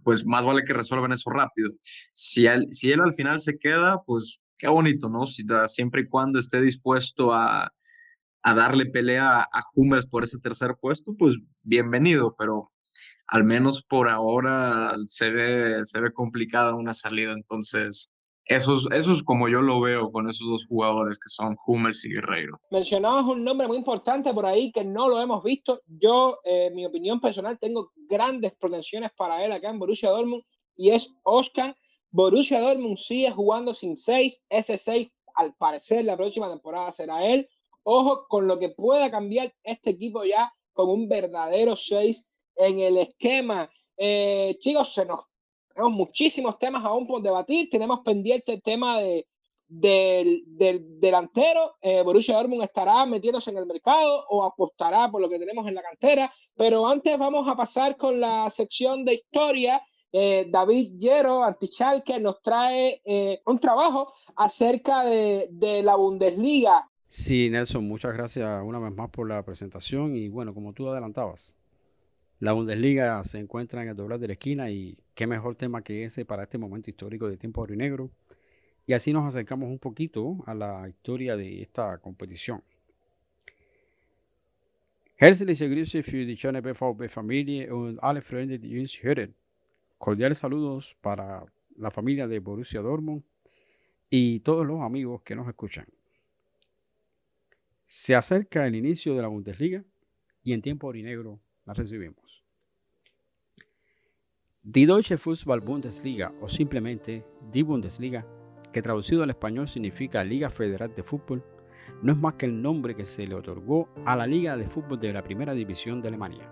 pues más vale que resuelvan eso rápido. Si él, si él al final se queda, pues qué bonito, ¿no? Si, siempre y cuando esté dispuesto a, a darle pelea a Hummels por ese tercer puesto, pues bienvenido, pero al menos por ahora se ve, se ve complicada una salida. Entonces, eso es, como yo lo veo con esos dos jugadores que son Hummels y Guerreiro. Mencionabas un nombre muy importante por ahí que no lo hemos visto. Yo, eh, mi opinión personal, tengo grandes pretensiones para él acá en Borussia Dortmund y es Oscar. Borussia Dortmund sigue jugando sin seis. Ese seis, al parecer, la próxima temporada será él. Ojo con lo que pueda cambiar este equipo ya con un verdadero seis en el esquema. Eh, chicos, se nos tenemos muchísimos temas aún por debatir. Tenemos pendiente el tema de, del, del delantero. Eh, Borussia Dortmund estará metiéndose en el mercado o apostará por lo que tenemos en la cantera. Pero antes vamos a pasar con la sección de historia. Eh, David Yero, Antichalke, nos trae eh, un trabajo acerca de, de la Bundesliga. Sí, Nelson, muchas gracias una vez más por la presentación. Y bueno, como tú adelantabas, la Bundesliga se encuentra en el doblar de la esquina y qué mejor tema que ese para este momento histórico de tiempo negro. Y así nos acercamos un poquito a la historia de esta competición. Herzliche Grüße für die schöne BVB-Familie und alle Freunde, die. Cordiales saludos para la familia de Borussia Dortmund y todos los amigos que nos escuchan. Se acerca el inicio de la Bundesliga y en tiempo orinegro la recibimos. Die Deutsche Fußball-Bundesliga o simplemente Die Bundesliga, que traducido al español significa Liga Federal de Fútbol, no es más que el nombre que se le otorgó a la Liga de Fútbol de la Primera División de Alemania.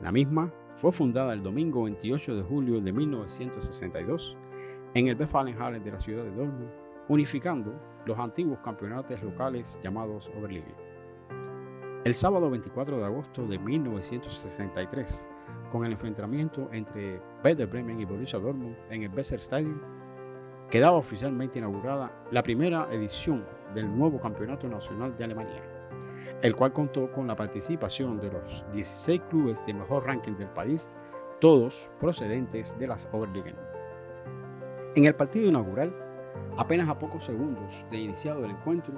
La misma fue fundada el domingo 28 de julio de 1962 en el Westfalenhalle de la ciudad de Dortmund, unificando los antiguos campeonatos locales llamados Oberliga. El sábado 24 de agosto de 1963, con el enfrentamiento entre Werder Bremen y Borussia Dortmund en el Weser Stadium, quedaba oficialmente inaugurada la primera edición del nuevo Campeonato Nacional de Alemania, el cual contó con la participación de los 16 clubes de mejor ranking del país, todos procedentes de las Oberligen. En el partido inaugural, apenas a pocos segundos de iniciado el encuentro,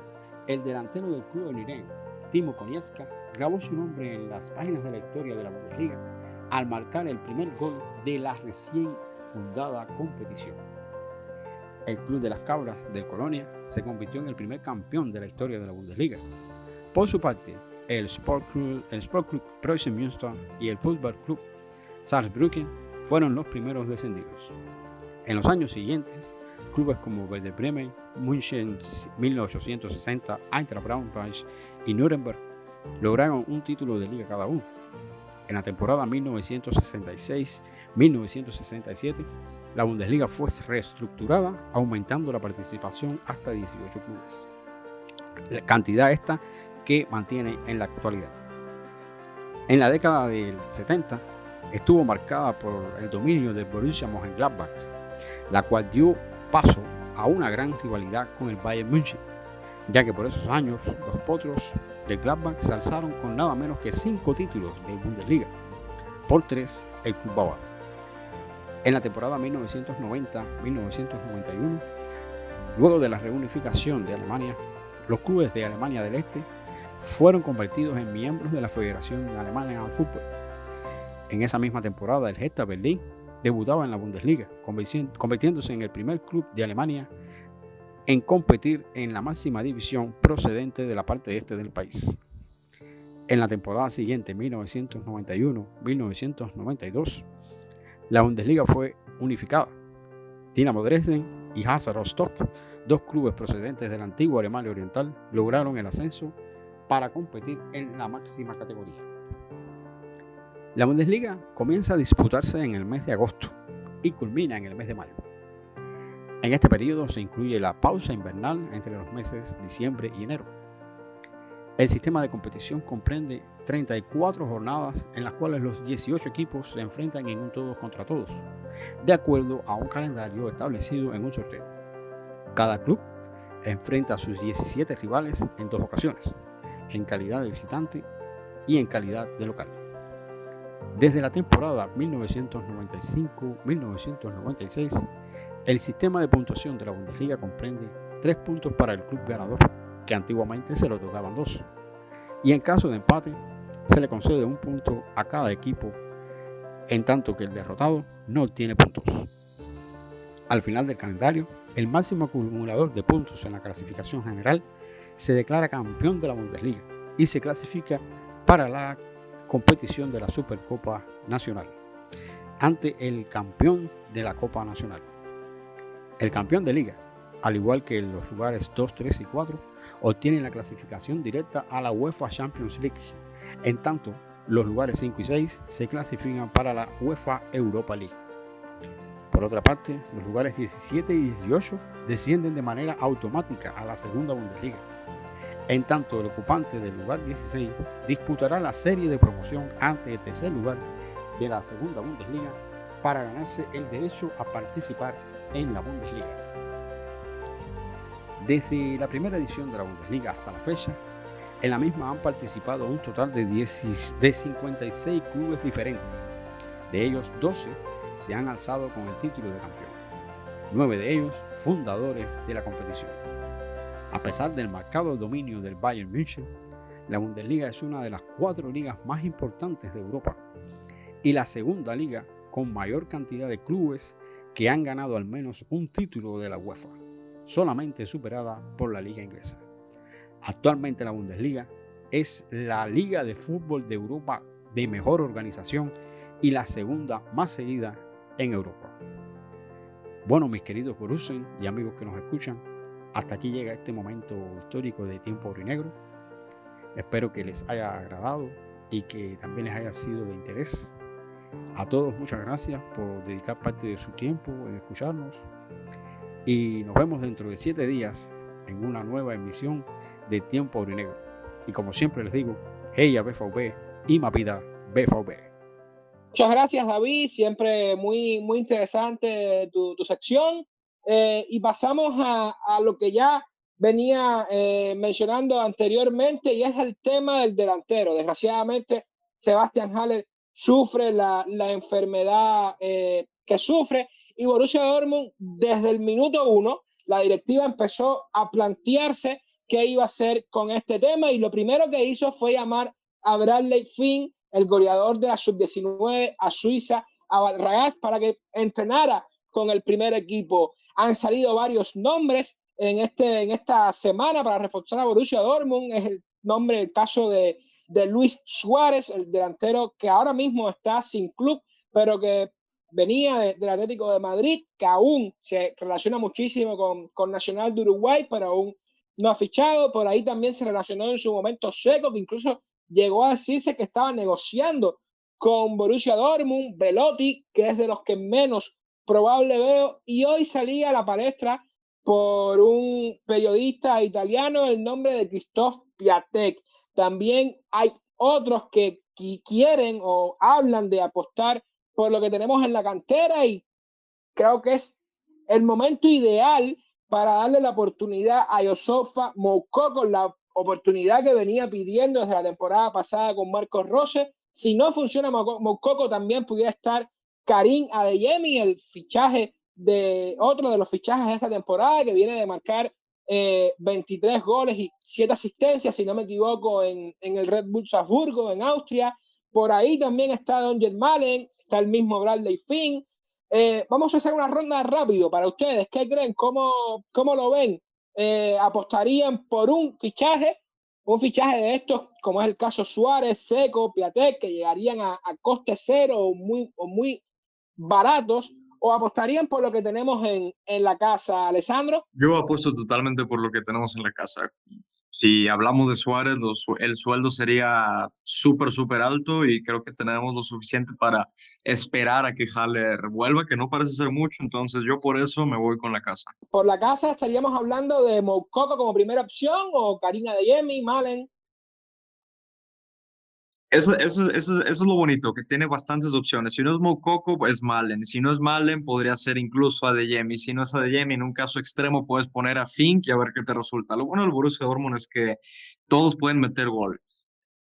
el delantero del club de Niren, Timo Konieska, grabó su nombre en las páginas de la historia de la Bundesliga al marcar el primer gol de la recién fundada competición. El Club de las Cabras del Colonia se convirtió en el primer campeón de la historia de la Bundesliga. Por su parte, el Sport Club, el Sport Club Preußen Münster y el Football Club Saarbrücken fueron los primeros descendidos. En los años siguientes, clubes como Werder Bremen, München 1860, Eintracht Braunschweig y Nuremberg lograron un título de liga cada uno en la temporada 1966-1967, la Bundesliga fue reestructurada, aumentando la participación hasta 18 clubes. La cantidad esta que mantiene en la actualidad. En la década del 70 estuvo marcada por el dominio del Borussia Mönchengladbach, la cual dio paso a una gran rivalidad con el Bayern München, ya que por esos años los potros de Gladbach se alzaron con nada menos que cinco títulos de Bundesliga, por tres el club bávaro. En la temporada 1990-1991, luego de la reunificación de Alemania, los clubes de Alemania del Este fueron convertidos en miembros de la Federación Alemana de Fútbol. En esa misma temporada, el Hertha Berlín debutaba en la Bundesliga, convirtiéndose en el primer club de Alemania en competir en la máxima división procedente de la parte este del país. En la temporada siguiente, 1991-1992, la Bundesliga fue unificada. Dinamo Dresden y Hansa Rostock, dos clubes procedentes de la antigua Alemania Oriental, lograron el ascenso para competir en la máxima categoría. La Bundesliga comienza a disputarse en el mes de agosto y culmina en el mes de mayo. En este periodo se incluye la pausa invernal entre los meses diciembre y enero. El sistema de competición comprende 34 jornadas en las cuales los 18 equipos se enfrentan en un todos contra todos, de acuerdo a un calendario establecido en un sorteo. Cada club enfrenta a sus 17 rivales en dos ocasiones, en calidad de visitante y en calidad de local. Desde la temporada 1995-1996, el sistema de puntuación de la Bundesliga comprende tres puntos para el club ganador, que antiguamente se le otorgaban dos, y en caso de empate se le concede un punto a cada equipo, en tanto que el derrotado no obtiene puntos. Al final del calendario, el máximo acumulador de puntos en la clasificación general se declara campeón de la Bundesliga y se clasifica para la competición de la Supercopa Nacional ante el campeón de la Copa Nacional. El campeón de liga, al igual que los lugares 2, 3 y 4, obtiene la clasificación directa a la UEFA Champions League. En tanto, los lugares 5 y 6 se clasifican para la UEFA Europa League. Por otra parte, los lugares 17 y 18 descienden de manera automática a la segunda Bundesliga. En tanto, el ocupante del lugar 16 disputará la serie de promoción ante el tercer lugar de la segunda Bundesliga para ganarse el derecho a participar en la Bundesliga. Desde la primera edición de la Bundesliga hasta la fecha, en la misma han participado un total de, 10, de 56 clubes diferentes. De ellos, 12 se han alzado con el título de campeón. Nueve de ellos fundadores de la competición. A pesar del marcado dominio del Bayern München, la Bundesliga es una de las cuatro ligas más importantes de Europa y la segunda liga con mayor cantidad de clubes que han ganado al menos un título de la UEFA, solamente superada por la liga inglesa. Actualmente la Bundesliga es la liga de fútbol de Europa de mejor organización y la segunda más seguida en Europa. Bueno, mis queridos Borussen y amigos que nos escuchan, hasta aquí llega este momento histórico de tiempo negro. Espero que les haya agradado y que también les haya sido de interés. A todos muchas gracias por dedicar parte de su tiempo en escucharnos y nos vemos dentro de siete días en una nueva emisión de Tiempo Aurinegro. Y como siempre les digo, hey a BVB y vida BVB. Muchas gracias David, siempre muy, muy interesante tu, tu sección. Eh, y pasamos a, a, lo que ya venía eh, mencionando anteriormente y es el tema del delantero. Desgraciadamente, Sebastián Haller sufre la, la enfermedad eh, que sufre y Borussia Dortmund desde el minuto uno la directiva empezó a plantearse qué iba a hacer con este tema y lo primero que hizo fue llamar a Bradley Finn, el goleador de la sub-19 a Suiza, a Ragaz para que entrenara con el primer equipo. Han salido varios nombres en, este, en esta semana para reforzar a Borussia Dortmund. Es el nombre, el caso de, de Luis Suárez, el delantero que ahora mismo está sin club, pero que venía de, del Atlético de Madrid, que aún se relaciona muchísimo con, con Nacional de Uruguay, pero aún no ha fichado. Por ahí también se relacionó en su momento Seco, que incluso llegó a decirse que estaba negociando con Borussia Dortmund, Velotti, que es de los que menos probable veo, y hoy salía a la palestra por un periodista italiano el nombre de Christophe Piatek. También hay otros que quieren o hablan de apostar por lo que tenemos en la cantera y creo que es el momento ideal para darle la oportunidad a Yosofa Moukoko, la oportunidad que venía pidiendo desde la temporada pasada con Marcos Rose. Si no funciona Moukoko, también pudiera estar Karim Adeyemi, el fichaje de otro de los fichajes de esta temporada, que viene de marcar 23 eh, goles y 7 asistencias, si no me equivoco, en, en el Red Bull Salzburgo, en Austria. Por ahí también está Don Malen, está el mismo Bradley Finn. Eh, vamos a hacer una ronda rápido para ustedes. ¿Qué creen? ¿Cómo, cómo lo ven? Eh, ¿Apostarían por un fichaje? Un fichaje de estos, como es el caso Suárez, Seco, Piatek, que llegarían a, a coste cero o muy, o muy baratos o apostarían por lo que tenemos en, en, la casa, Alessandro? Yo apuesto totalmente por lo que tenemos en la casa. Si hablamos de Suárez, el sueldo sería súper, súper alto y creo que tenemos lo suficiente para esperar a que Haller vuelva, que no parece ser mucho, entonces yo por eso me voy con la casa. ¿Por la casa estaríamos hablando de Moukoko como primera opción o Karina de Yemi, Malen? Eso, eso, eso, es lo bonito, que tiene bastantes opciones. Si no es Mococo, es pues Malen. Si no es Malen, podría ser incluso Adeyemi. Si no es Adeyemi, en un caso extremo puedes poner a Fink y a ver qué te resulta. Lo bueno del Borussia Dortmund es que todos pueden meter gol.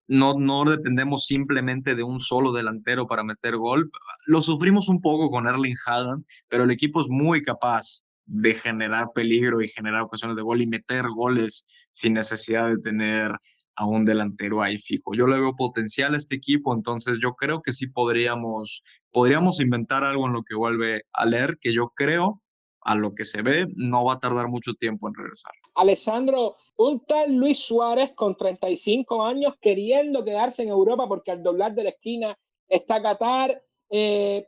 No, no dependemos simplemente de un solo delantero para meter gol. Lo sufrimos un poco con Erling Haaland, pero el equipo es muy capaz de generar peligro y generar ocasiones de gol y meter goles sin necesidad de tener a un delantero ahí fijo. Yo le veo potencial a este equipo, entonces yo creo que sí podríamos, podríamos inventar algo en lo que vuelve a leer, que yo creo, a lo que se ve, no va a tardar mucho tiempo en regresar. Alessandro, un tal Luis Suárez con 35 años queriendo quedarse en Europa porque al doblar de la esquina está Qatar. Eh,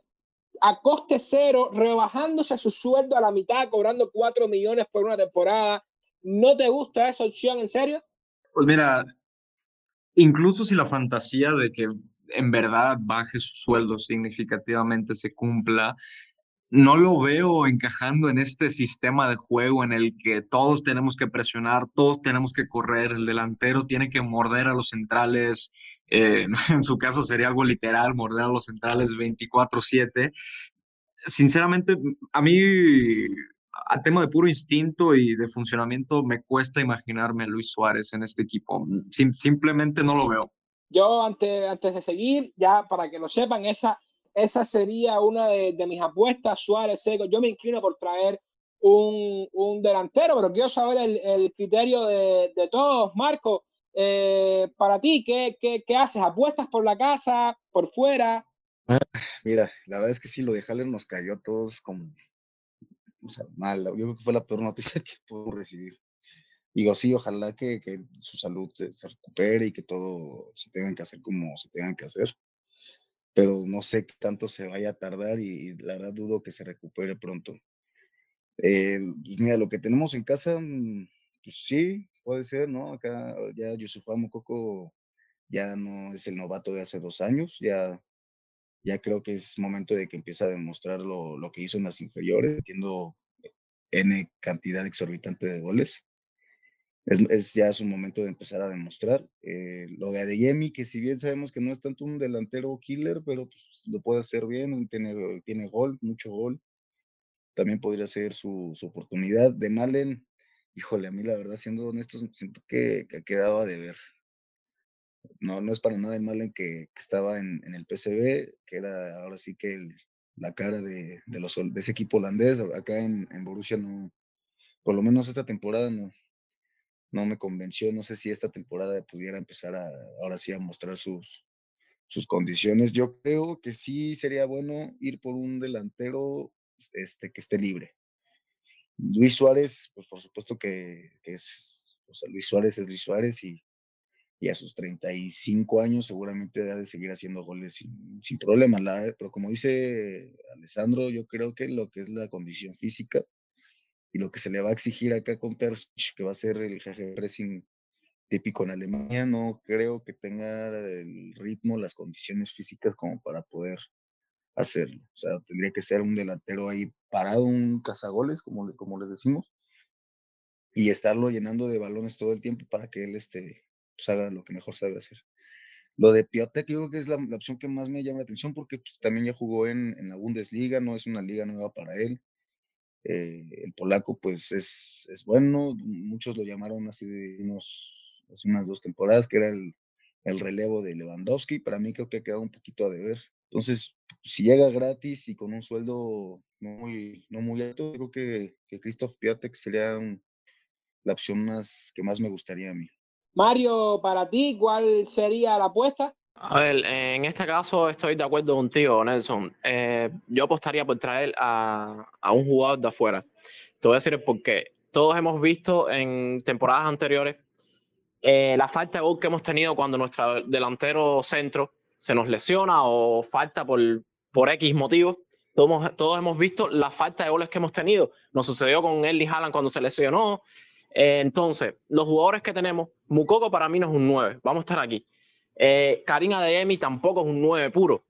a coste cero, rebajándose su sueldo a la mitad, cobrando 4 millones por una temporada. ¿No te gusta esa opción, en serio? Pues mira, incluso si la fantasía de que en verdad baje su sueldo significativamente se cumpla, no lo veo encajando en este sistema de juego en el que todos tenemos que presionar, todos tenemos que correr, el delantero tiene que morder a los centrales, eh, en su caso sería algo literal, morder a los centrales 24/7. Sinceramente, a mí a tema de puro instinto y de funcionamiento, me cuesta imaginarme a Luis Suárez en este equipo. simplemente no lo veo. Yo, antes, antes de seguir, ya para que lo sepan, esa, esa sería una de, mis apuestas, Suárez Seco. Yo me inclino por traer un, un delantero, pero quiero saber el, el criterio de, de, todos. Marco, eh, para ti, ¿qué, ¿qué, qué, haces? ¿Apuestas por la casa, por fuera? Ah, mira, la verdad es que sí, lo de Haller nos cayó a todos como, o sea. Yo creo que fue la peor noticia que puedo recibir. Digo, sí, ojalá que, que su salud se, recupere y que todo se tenga que hacer como se tenga que hacer. Pero no sé qué tanto se vaya a tardar y, la verdad dudo que se recupere pronto. Eh, pues mira, lo que tenemos en casa, mm, pues sí, puede ser, ¿no? Acá ya Yusufa Coco ya no es el novato de hace dos años, ya ya creo que es momento de que empiece a demostrar lo, lo que hizo en las inferiores, metiendo N cantidad exorbitante de goles. Es, es, ya su momento de empezar a demostrar. Eh, lo de Adeyemi, que si bien sabemos que no es tanto un delantero killer, pero pues, lo puede hacer bien, tiene, tiene gol, mucho gol. También podría ser su, su, oportunidad. De Malen, híjole, a mí la verdad, siendo honesto, siento que, que ha quedado a deber no, no es para nada el en que, estaba en, el PCB, que era ahora sí que la cara de, de ese equipo holandés. Acá en, en, Borussia no, por lo menos esta temporada no, no me convenció. No sé si esta temporada pudiera empezar a, ahora sí a mostrar sus, sus condiciones. Yo creo que sí sería bueno ir por un delantero este, que esté libre. Luis Suárez, pues por supuesto que, que es, o sea, Luis Suárez es Luis Suárez y y a sus 35 años seguramente debe de seguir haciendo goles sin, sin problema. pero como dice Alessandro, yo creo que lo que es la condición física y lo que se le va a exigir acá con Terzic, que va a ser el GG pressing típico en Alemania, no creo que tenga el ritmo, las condiciones físicas como para poder hacerlo. O sea, tendría que ser un delantero ahí parado, un cazagoles, como, como les decimos, y estarlo llenando de balones todo el tiempo para que él este, haga lo que mejor sabe hacer. Lo de Piatek yo creo que es la, opción que más me llama la atención porque pues, también ya jugó en, la Bundesliga, no es una liga nueva para él. Eh, el polaco, pues es, es, bueno, muchos lo llamaron así de unos, hace unas dos temporadas, que era el, el relevo de Lewandowski. Para mí creo que ha quedado un poquito a deber. Entonces, si llega gratis y con un sueldo no muy, no muy alto, creo que, que Christoph Piatek sería la opción más que más me gustaría a mí. Mario, para ti, ¿cuál sería la apuesta? A ver, en este caso estoy de acuerdo contigo, Nelson. Eh, yo apostaría por traer a, a, un jugador de afuera. Te voy a decir el por qué. Todos hemos visto en temporadas anteriores eh, la falta de gol que hemos tenido cuando nuestro delantero centro se nos lesiona o falta por, por X motivo. Todos, todos hemos visto la falta de goles que hemos tenido. Nos sucedió con Erling Haaland cuando se lesionó. Eh, entonces, los jugadores que tenemos, Mukoko para mí no es un 9, vamos a estar aquí. Eh, Karina Emi tampoco es un 9 puro.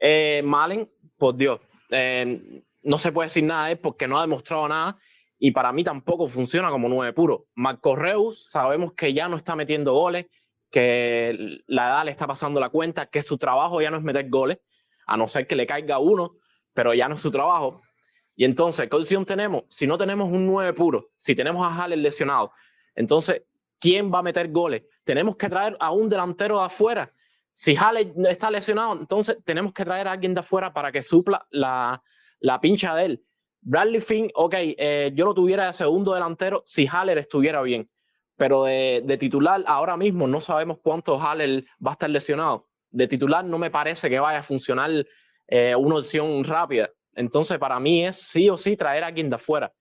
Eh, Malen, por Dios, eh, no se puede decir nada de él porque no ha demostrado nada y para mí tampoco funciona como 9 puro. Marco sabemos que ya no está metiendo goles, que la edad le está pasando la cuenta, que su trabajo ya no es meter goles, a no ser que le caiga uno, pero ya no es su trabajo. Y entonces, ¿qué opción tenemos? Si no tenemos un 9 puro, si tenemos a Haller lesionado, entonces, ¿quién va a meter goles? Tenemos que traer a un delantero de afuera. Si Haller está lesionado, entonces tenemos que traer a alguien de afuera para que supla la, la pincha de él. Bradley Finn, ok, eh, yo lo tuviera de segundo delantero si Haller estuviera bien pero de, titular ahora mismo no sabemos cuánto Haller va a estar lesionado. De titular no me parece que vaya a funcionar eh, una opción rápida. Entonces, para mí es sí o sí traer a alguien de afuera.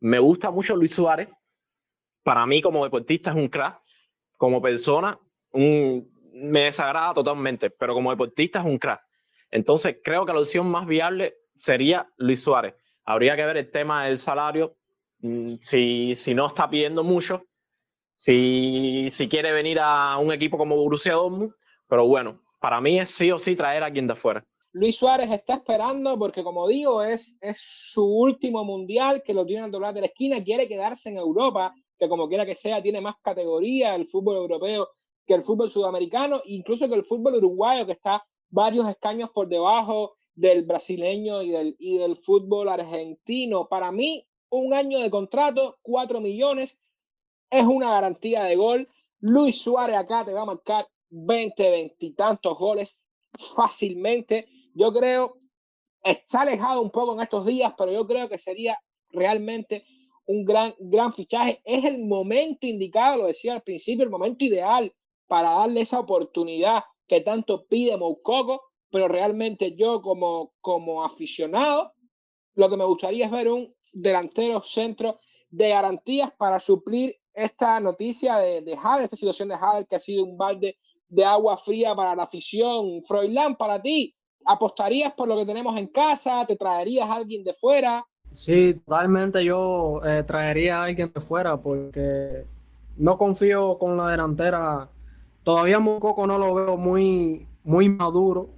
Me gusta mucho Luis Suárez. Para mí, como deportista, es un crack. Como persona, un, me desagrada totalmente, pero como deportista es un crack. Entonces, creo que la opción más viable sería Luis Suárez. Habría que ver el tema del salario. Mm, si, si no está pidiendo mucho, si, si quiere venir a un equipo como Borussia Dortmund, pero bueno, para mí es sí o sí traer a alguien de afuera. Luis Suárez está esperando porque, como digo, es, es su último mundial que lo tiene al doblar de la esquina. Quiere quedarse en Europa, que como quiera que sea, tiene más categoría el fútbol europeo que el fútbol sudamericano, incluso que el fútbol uruguayo, que está varios escaños por debajo del brasileño y del, y del fútbol argentino. Para mí, un año de contrato, cuatro millones, es una garantía de gol. Luis Suárez acá te va a marcar 20, 20 y tantos goles fácilmente. Yo creo, está alejado un poco en estos días, pero yo creo que sería realmente un gran, gran fichaje. Es el momento indicado, lo decía al principio, el momento ideal para darle esa oportunidad que tanto pide Moukoko, pero realmente yo como, como aficionado, lo que me gustaría es ver un delantero centro de garantías para suplir esta noticia de, de esta situación de Hader que ha sido un balde de agua fría para la afición. Froilán, para ti, ¿apostarías por lo que tenemos en casa? ¿Te traerías a alguien de fuera? Sí, totalmente yo eh, traería a alguien de fuera porque no confío con la delantera. Todavía Mococo no lo veo muy, muy maduro.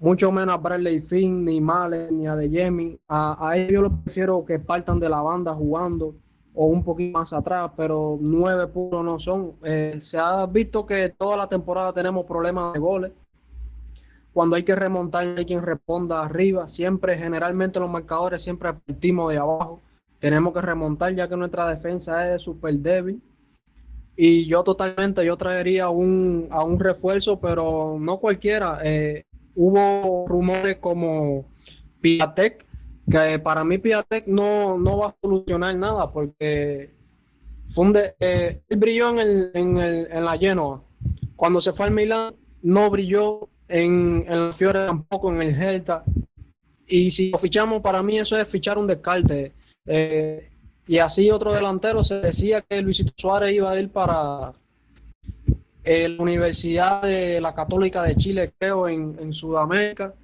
Mucho menos a Bradley Finn, ni Malen, ni a De A, a ellos los prefiero que partan de la banda jugando o un poquito más atrás, pero nueve puros no son. Eh, se ha visto que toda la temporada tenemos problemas de goles. Cuando hay que remontar, hay quien responda arriba. Siempre, generalmente los marcadores siempre partimos de abajo. Tenemos que remontar ya que nuestra defensa es súper débil. Y yo totalmente, yo traería un, a un refuerzo, pero no cualquiera. Eh, hubo rumores como Piatek, que para mí Piatek no, no va a solucionar nada porque funde, eh, él brilló en, el, en, el, en la Genoa. Cuando se fue al Milan, no brilló en, en el Fiore tampoco, en el Celta. Y si lo fichamos, para mí eso es fichar un descarte. Eh, y así otro delantero se decía que Luisito Suárez iba a ir para eh, la Universidad de la Católica de Chile, creo, en, en Sudamérica.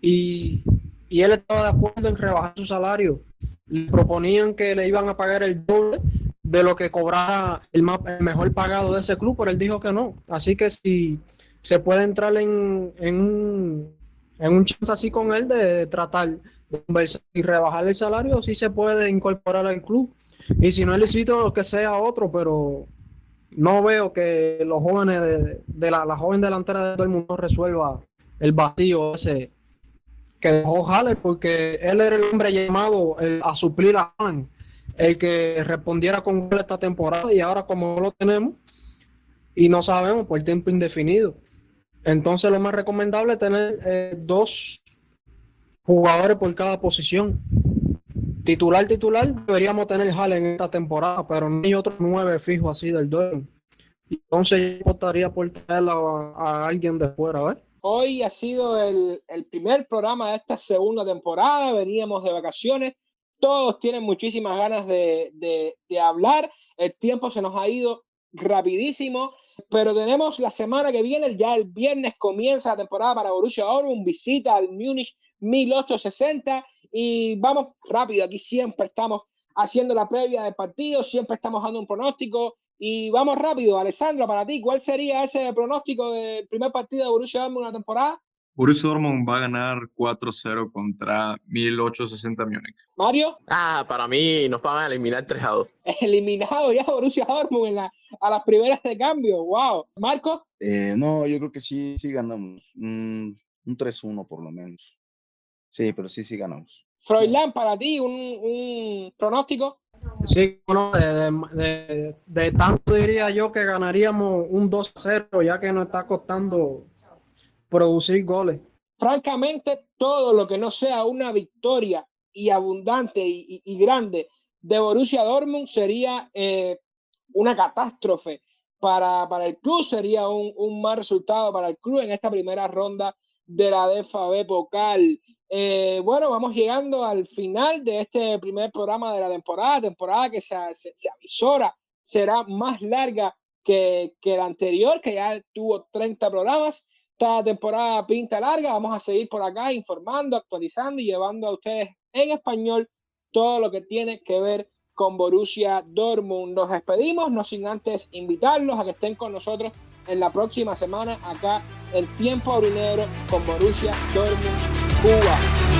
Y y él estaba de acuerdo en rebajar su salario. Le proponían que le iban a pagar el doble de lo que cobrara el, mejor pagado de ese club, pero él dijo que no. Así que si se puede entrar en, en, un, en un chance así con él de, tratar de conversar y rebajar el salario, sí se puede incorporar al club. Y si no es lícito, que sea otro, pero no veo que los jóvenes de, la, la joven delantera de todo el mundo resuelva el vacío ese que dejó Haller porque él era el hombre llamado a suplir a Haaland, el que respondiera con esta temporada y ahora como no lo tenemos y no sabemos por tiempo indefinido. Entonces lo más recomendable es tener eh, dos jugadores por cada posición. Titular, titular, deberíamos tener Haller en esta temporada, pero no hay otros nueve fijos así del Dortmund. Entonces yo optaría por traer a, alguien de fuera, ¿eh? Hoy ha sido el, primer programa de esta segunda temporada, veníamos de vacaciones, todos tienen muchísimas ganas de, de hablar, el tiempo se nos ha ido rapidísimo, pero tenemos la semana que viene, ya el viernes comienza la temporada para Borussia Dortmund, visita al Múnich 1860 y vamos rápido, aquí siempre estamos haciendo la previa del partido, siempre estamos dando un pronóstico y vamos rápido, Alessandro, para ti, ¿cuál sería ese pronóstico del primer partido de Borussia Dortmund en la temporada? Borussia Dortmund va a ganar 4-0 contra 1860 Múnich. Mario. Ah, para mí nos van a eliminar 3 2. Eliminado ya Borussia Dortmund en la, a las primeras de cambio. Wow. Marco. Eh, no, yo creo que sí, sí ganamos. un 3-1 por lo menos. Sí, pero sí, sí ganamos. Froilán, para ti, un, un pronóstico. Sí, bueno, de, de, tanto diría yo que ganaríamos un 2-0, ya que nos está costando producir goles. Francamente, todo lo que no sea una victoria y abundante y, grande de Borussia Dortmund sería eh, una catástrofe para, para, el club, sería un, un, mal resultado para el club en esta primera ronda de la DFB Pokal. Eh, bueno, vamos llegando al final de este primer programa de la temporada, temporada que se, se, se será más larga que, que, la anterior, que ya tuvo 30 programas. Esta temporada pinta larga, vamos a seguir por acá informando, actualizando y llevando a ustedes en español todo lo que tiene que ver con Borussia Dortmund. Nos despedimos, no sin antes invitarlos a que estén con nosotros en la próxima semana acá en Tiempo Aurinero con Borussia Dortmund Cuba.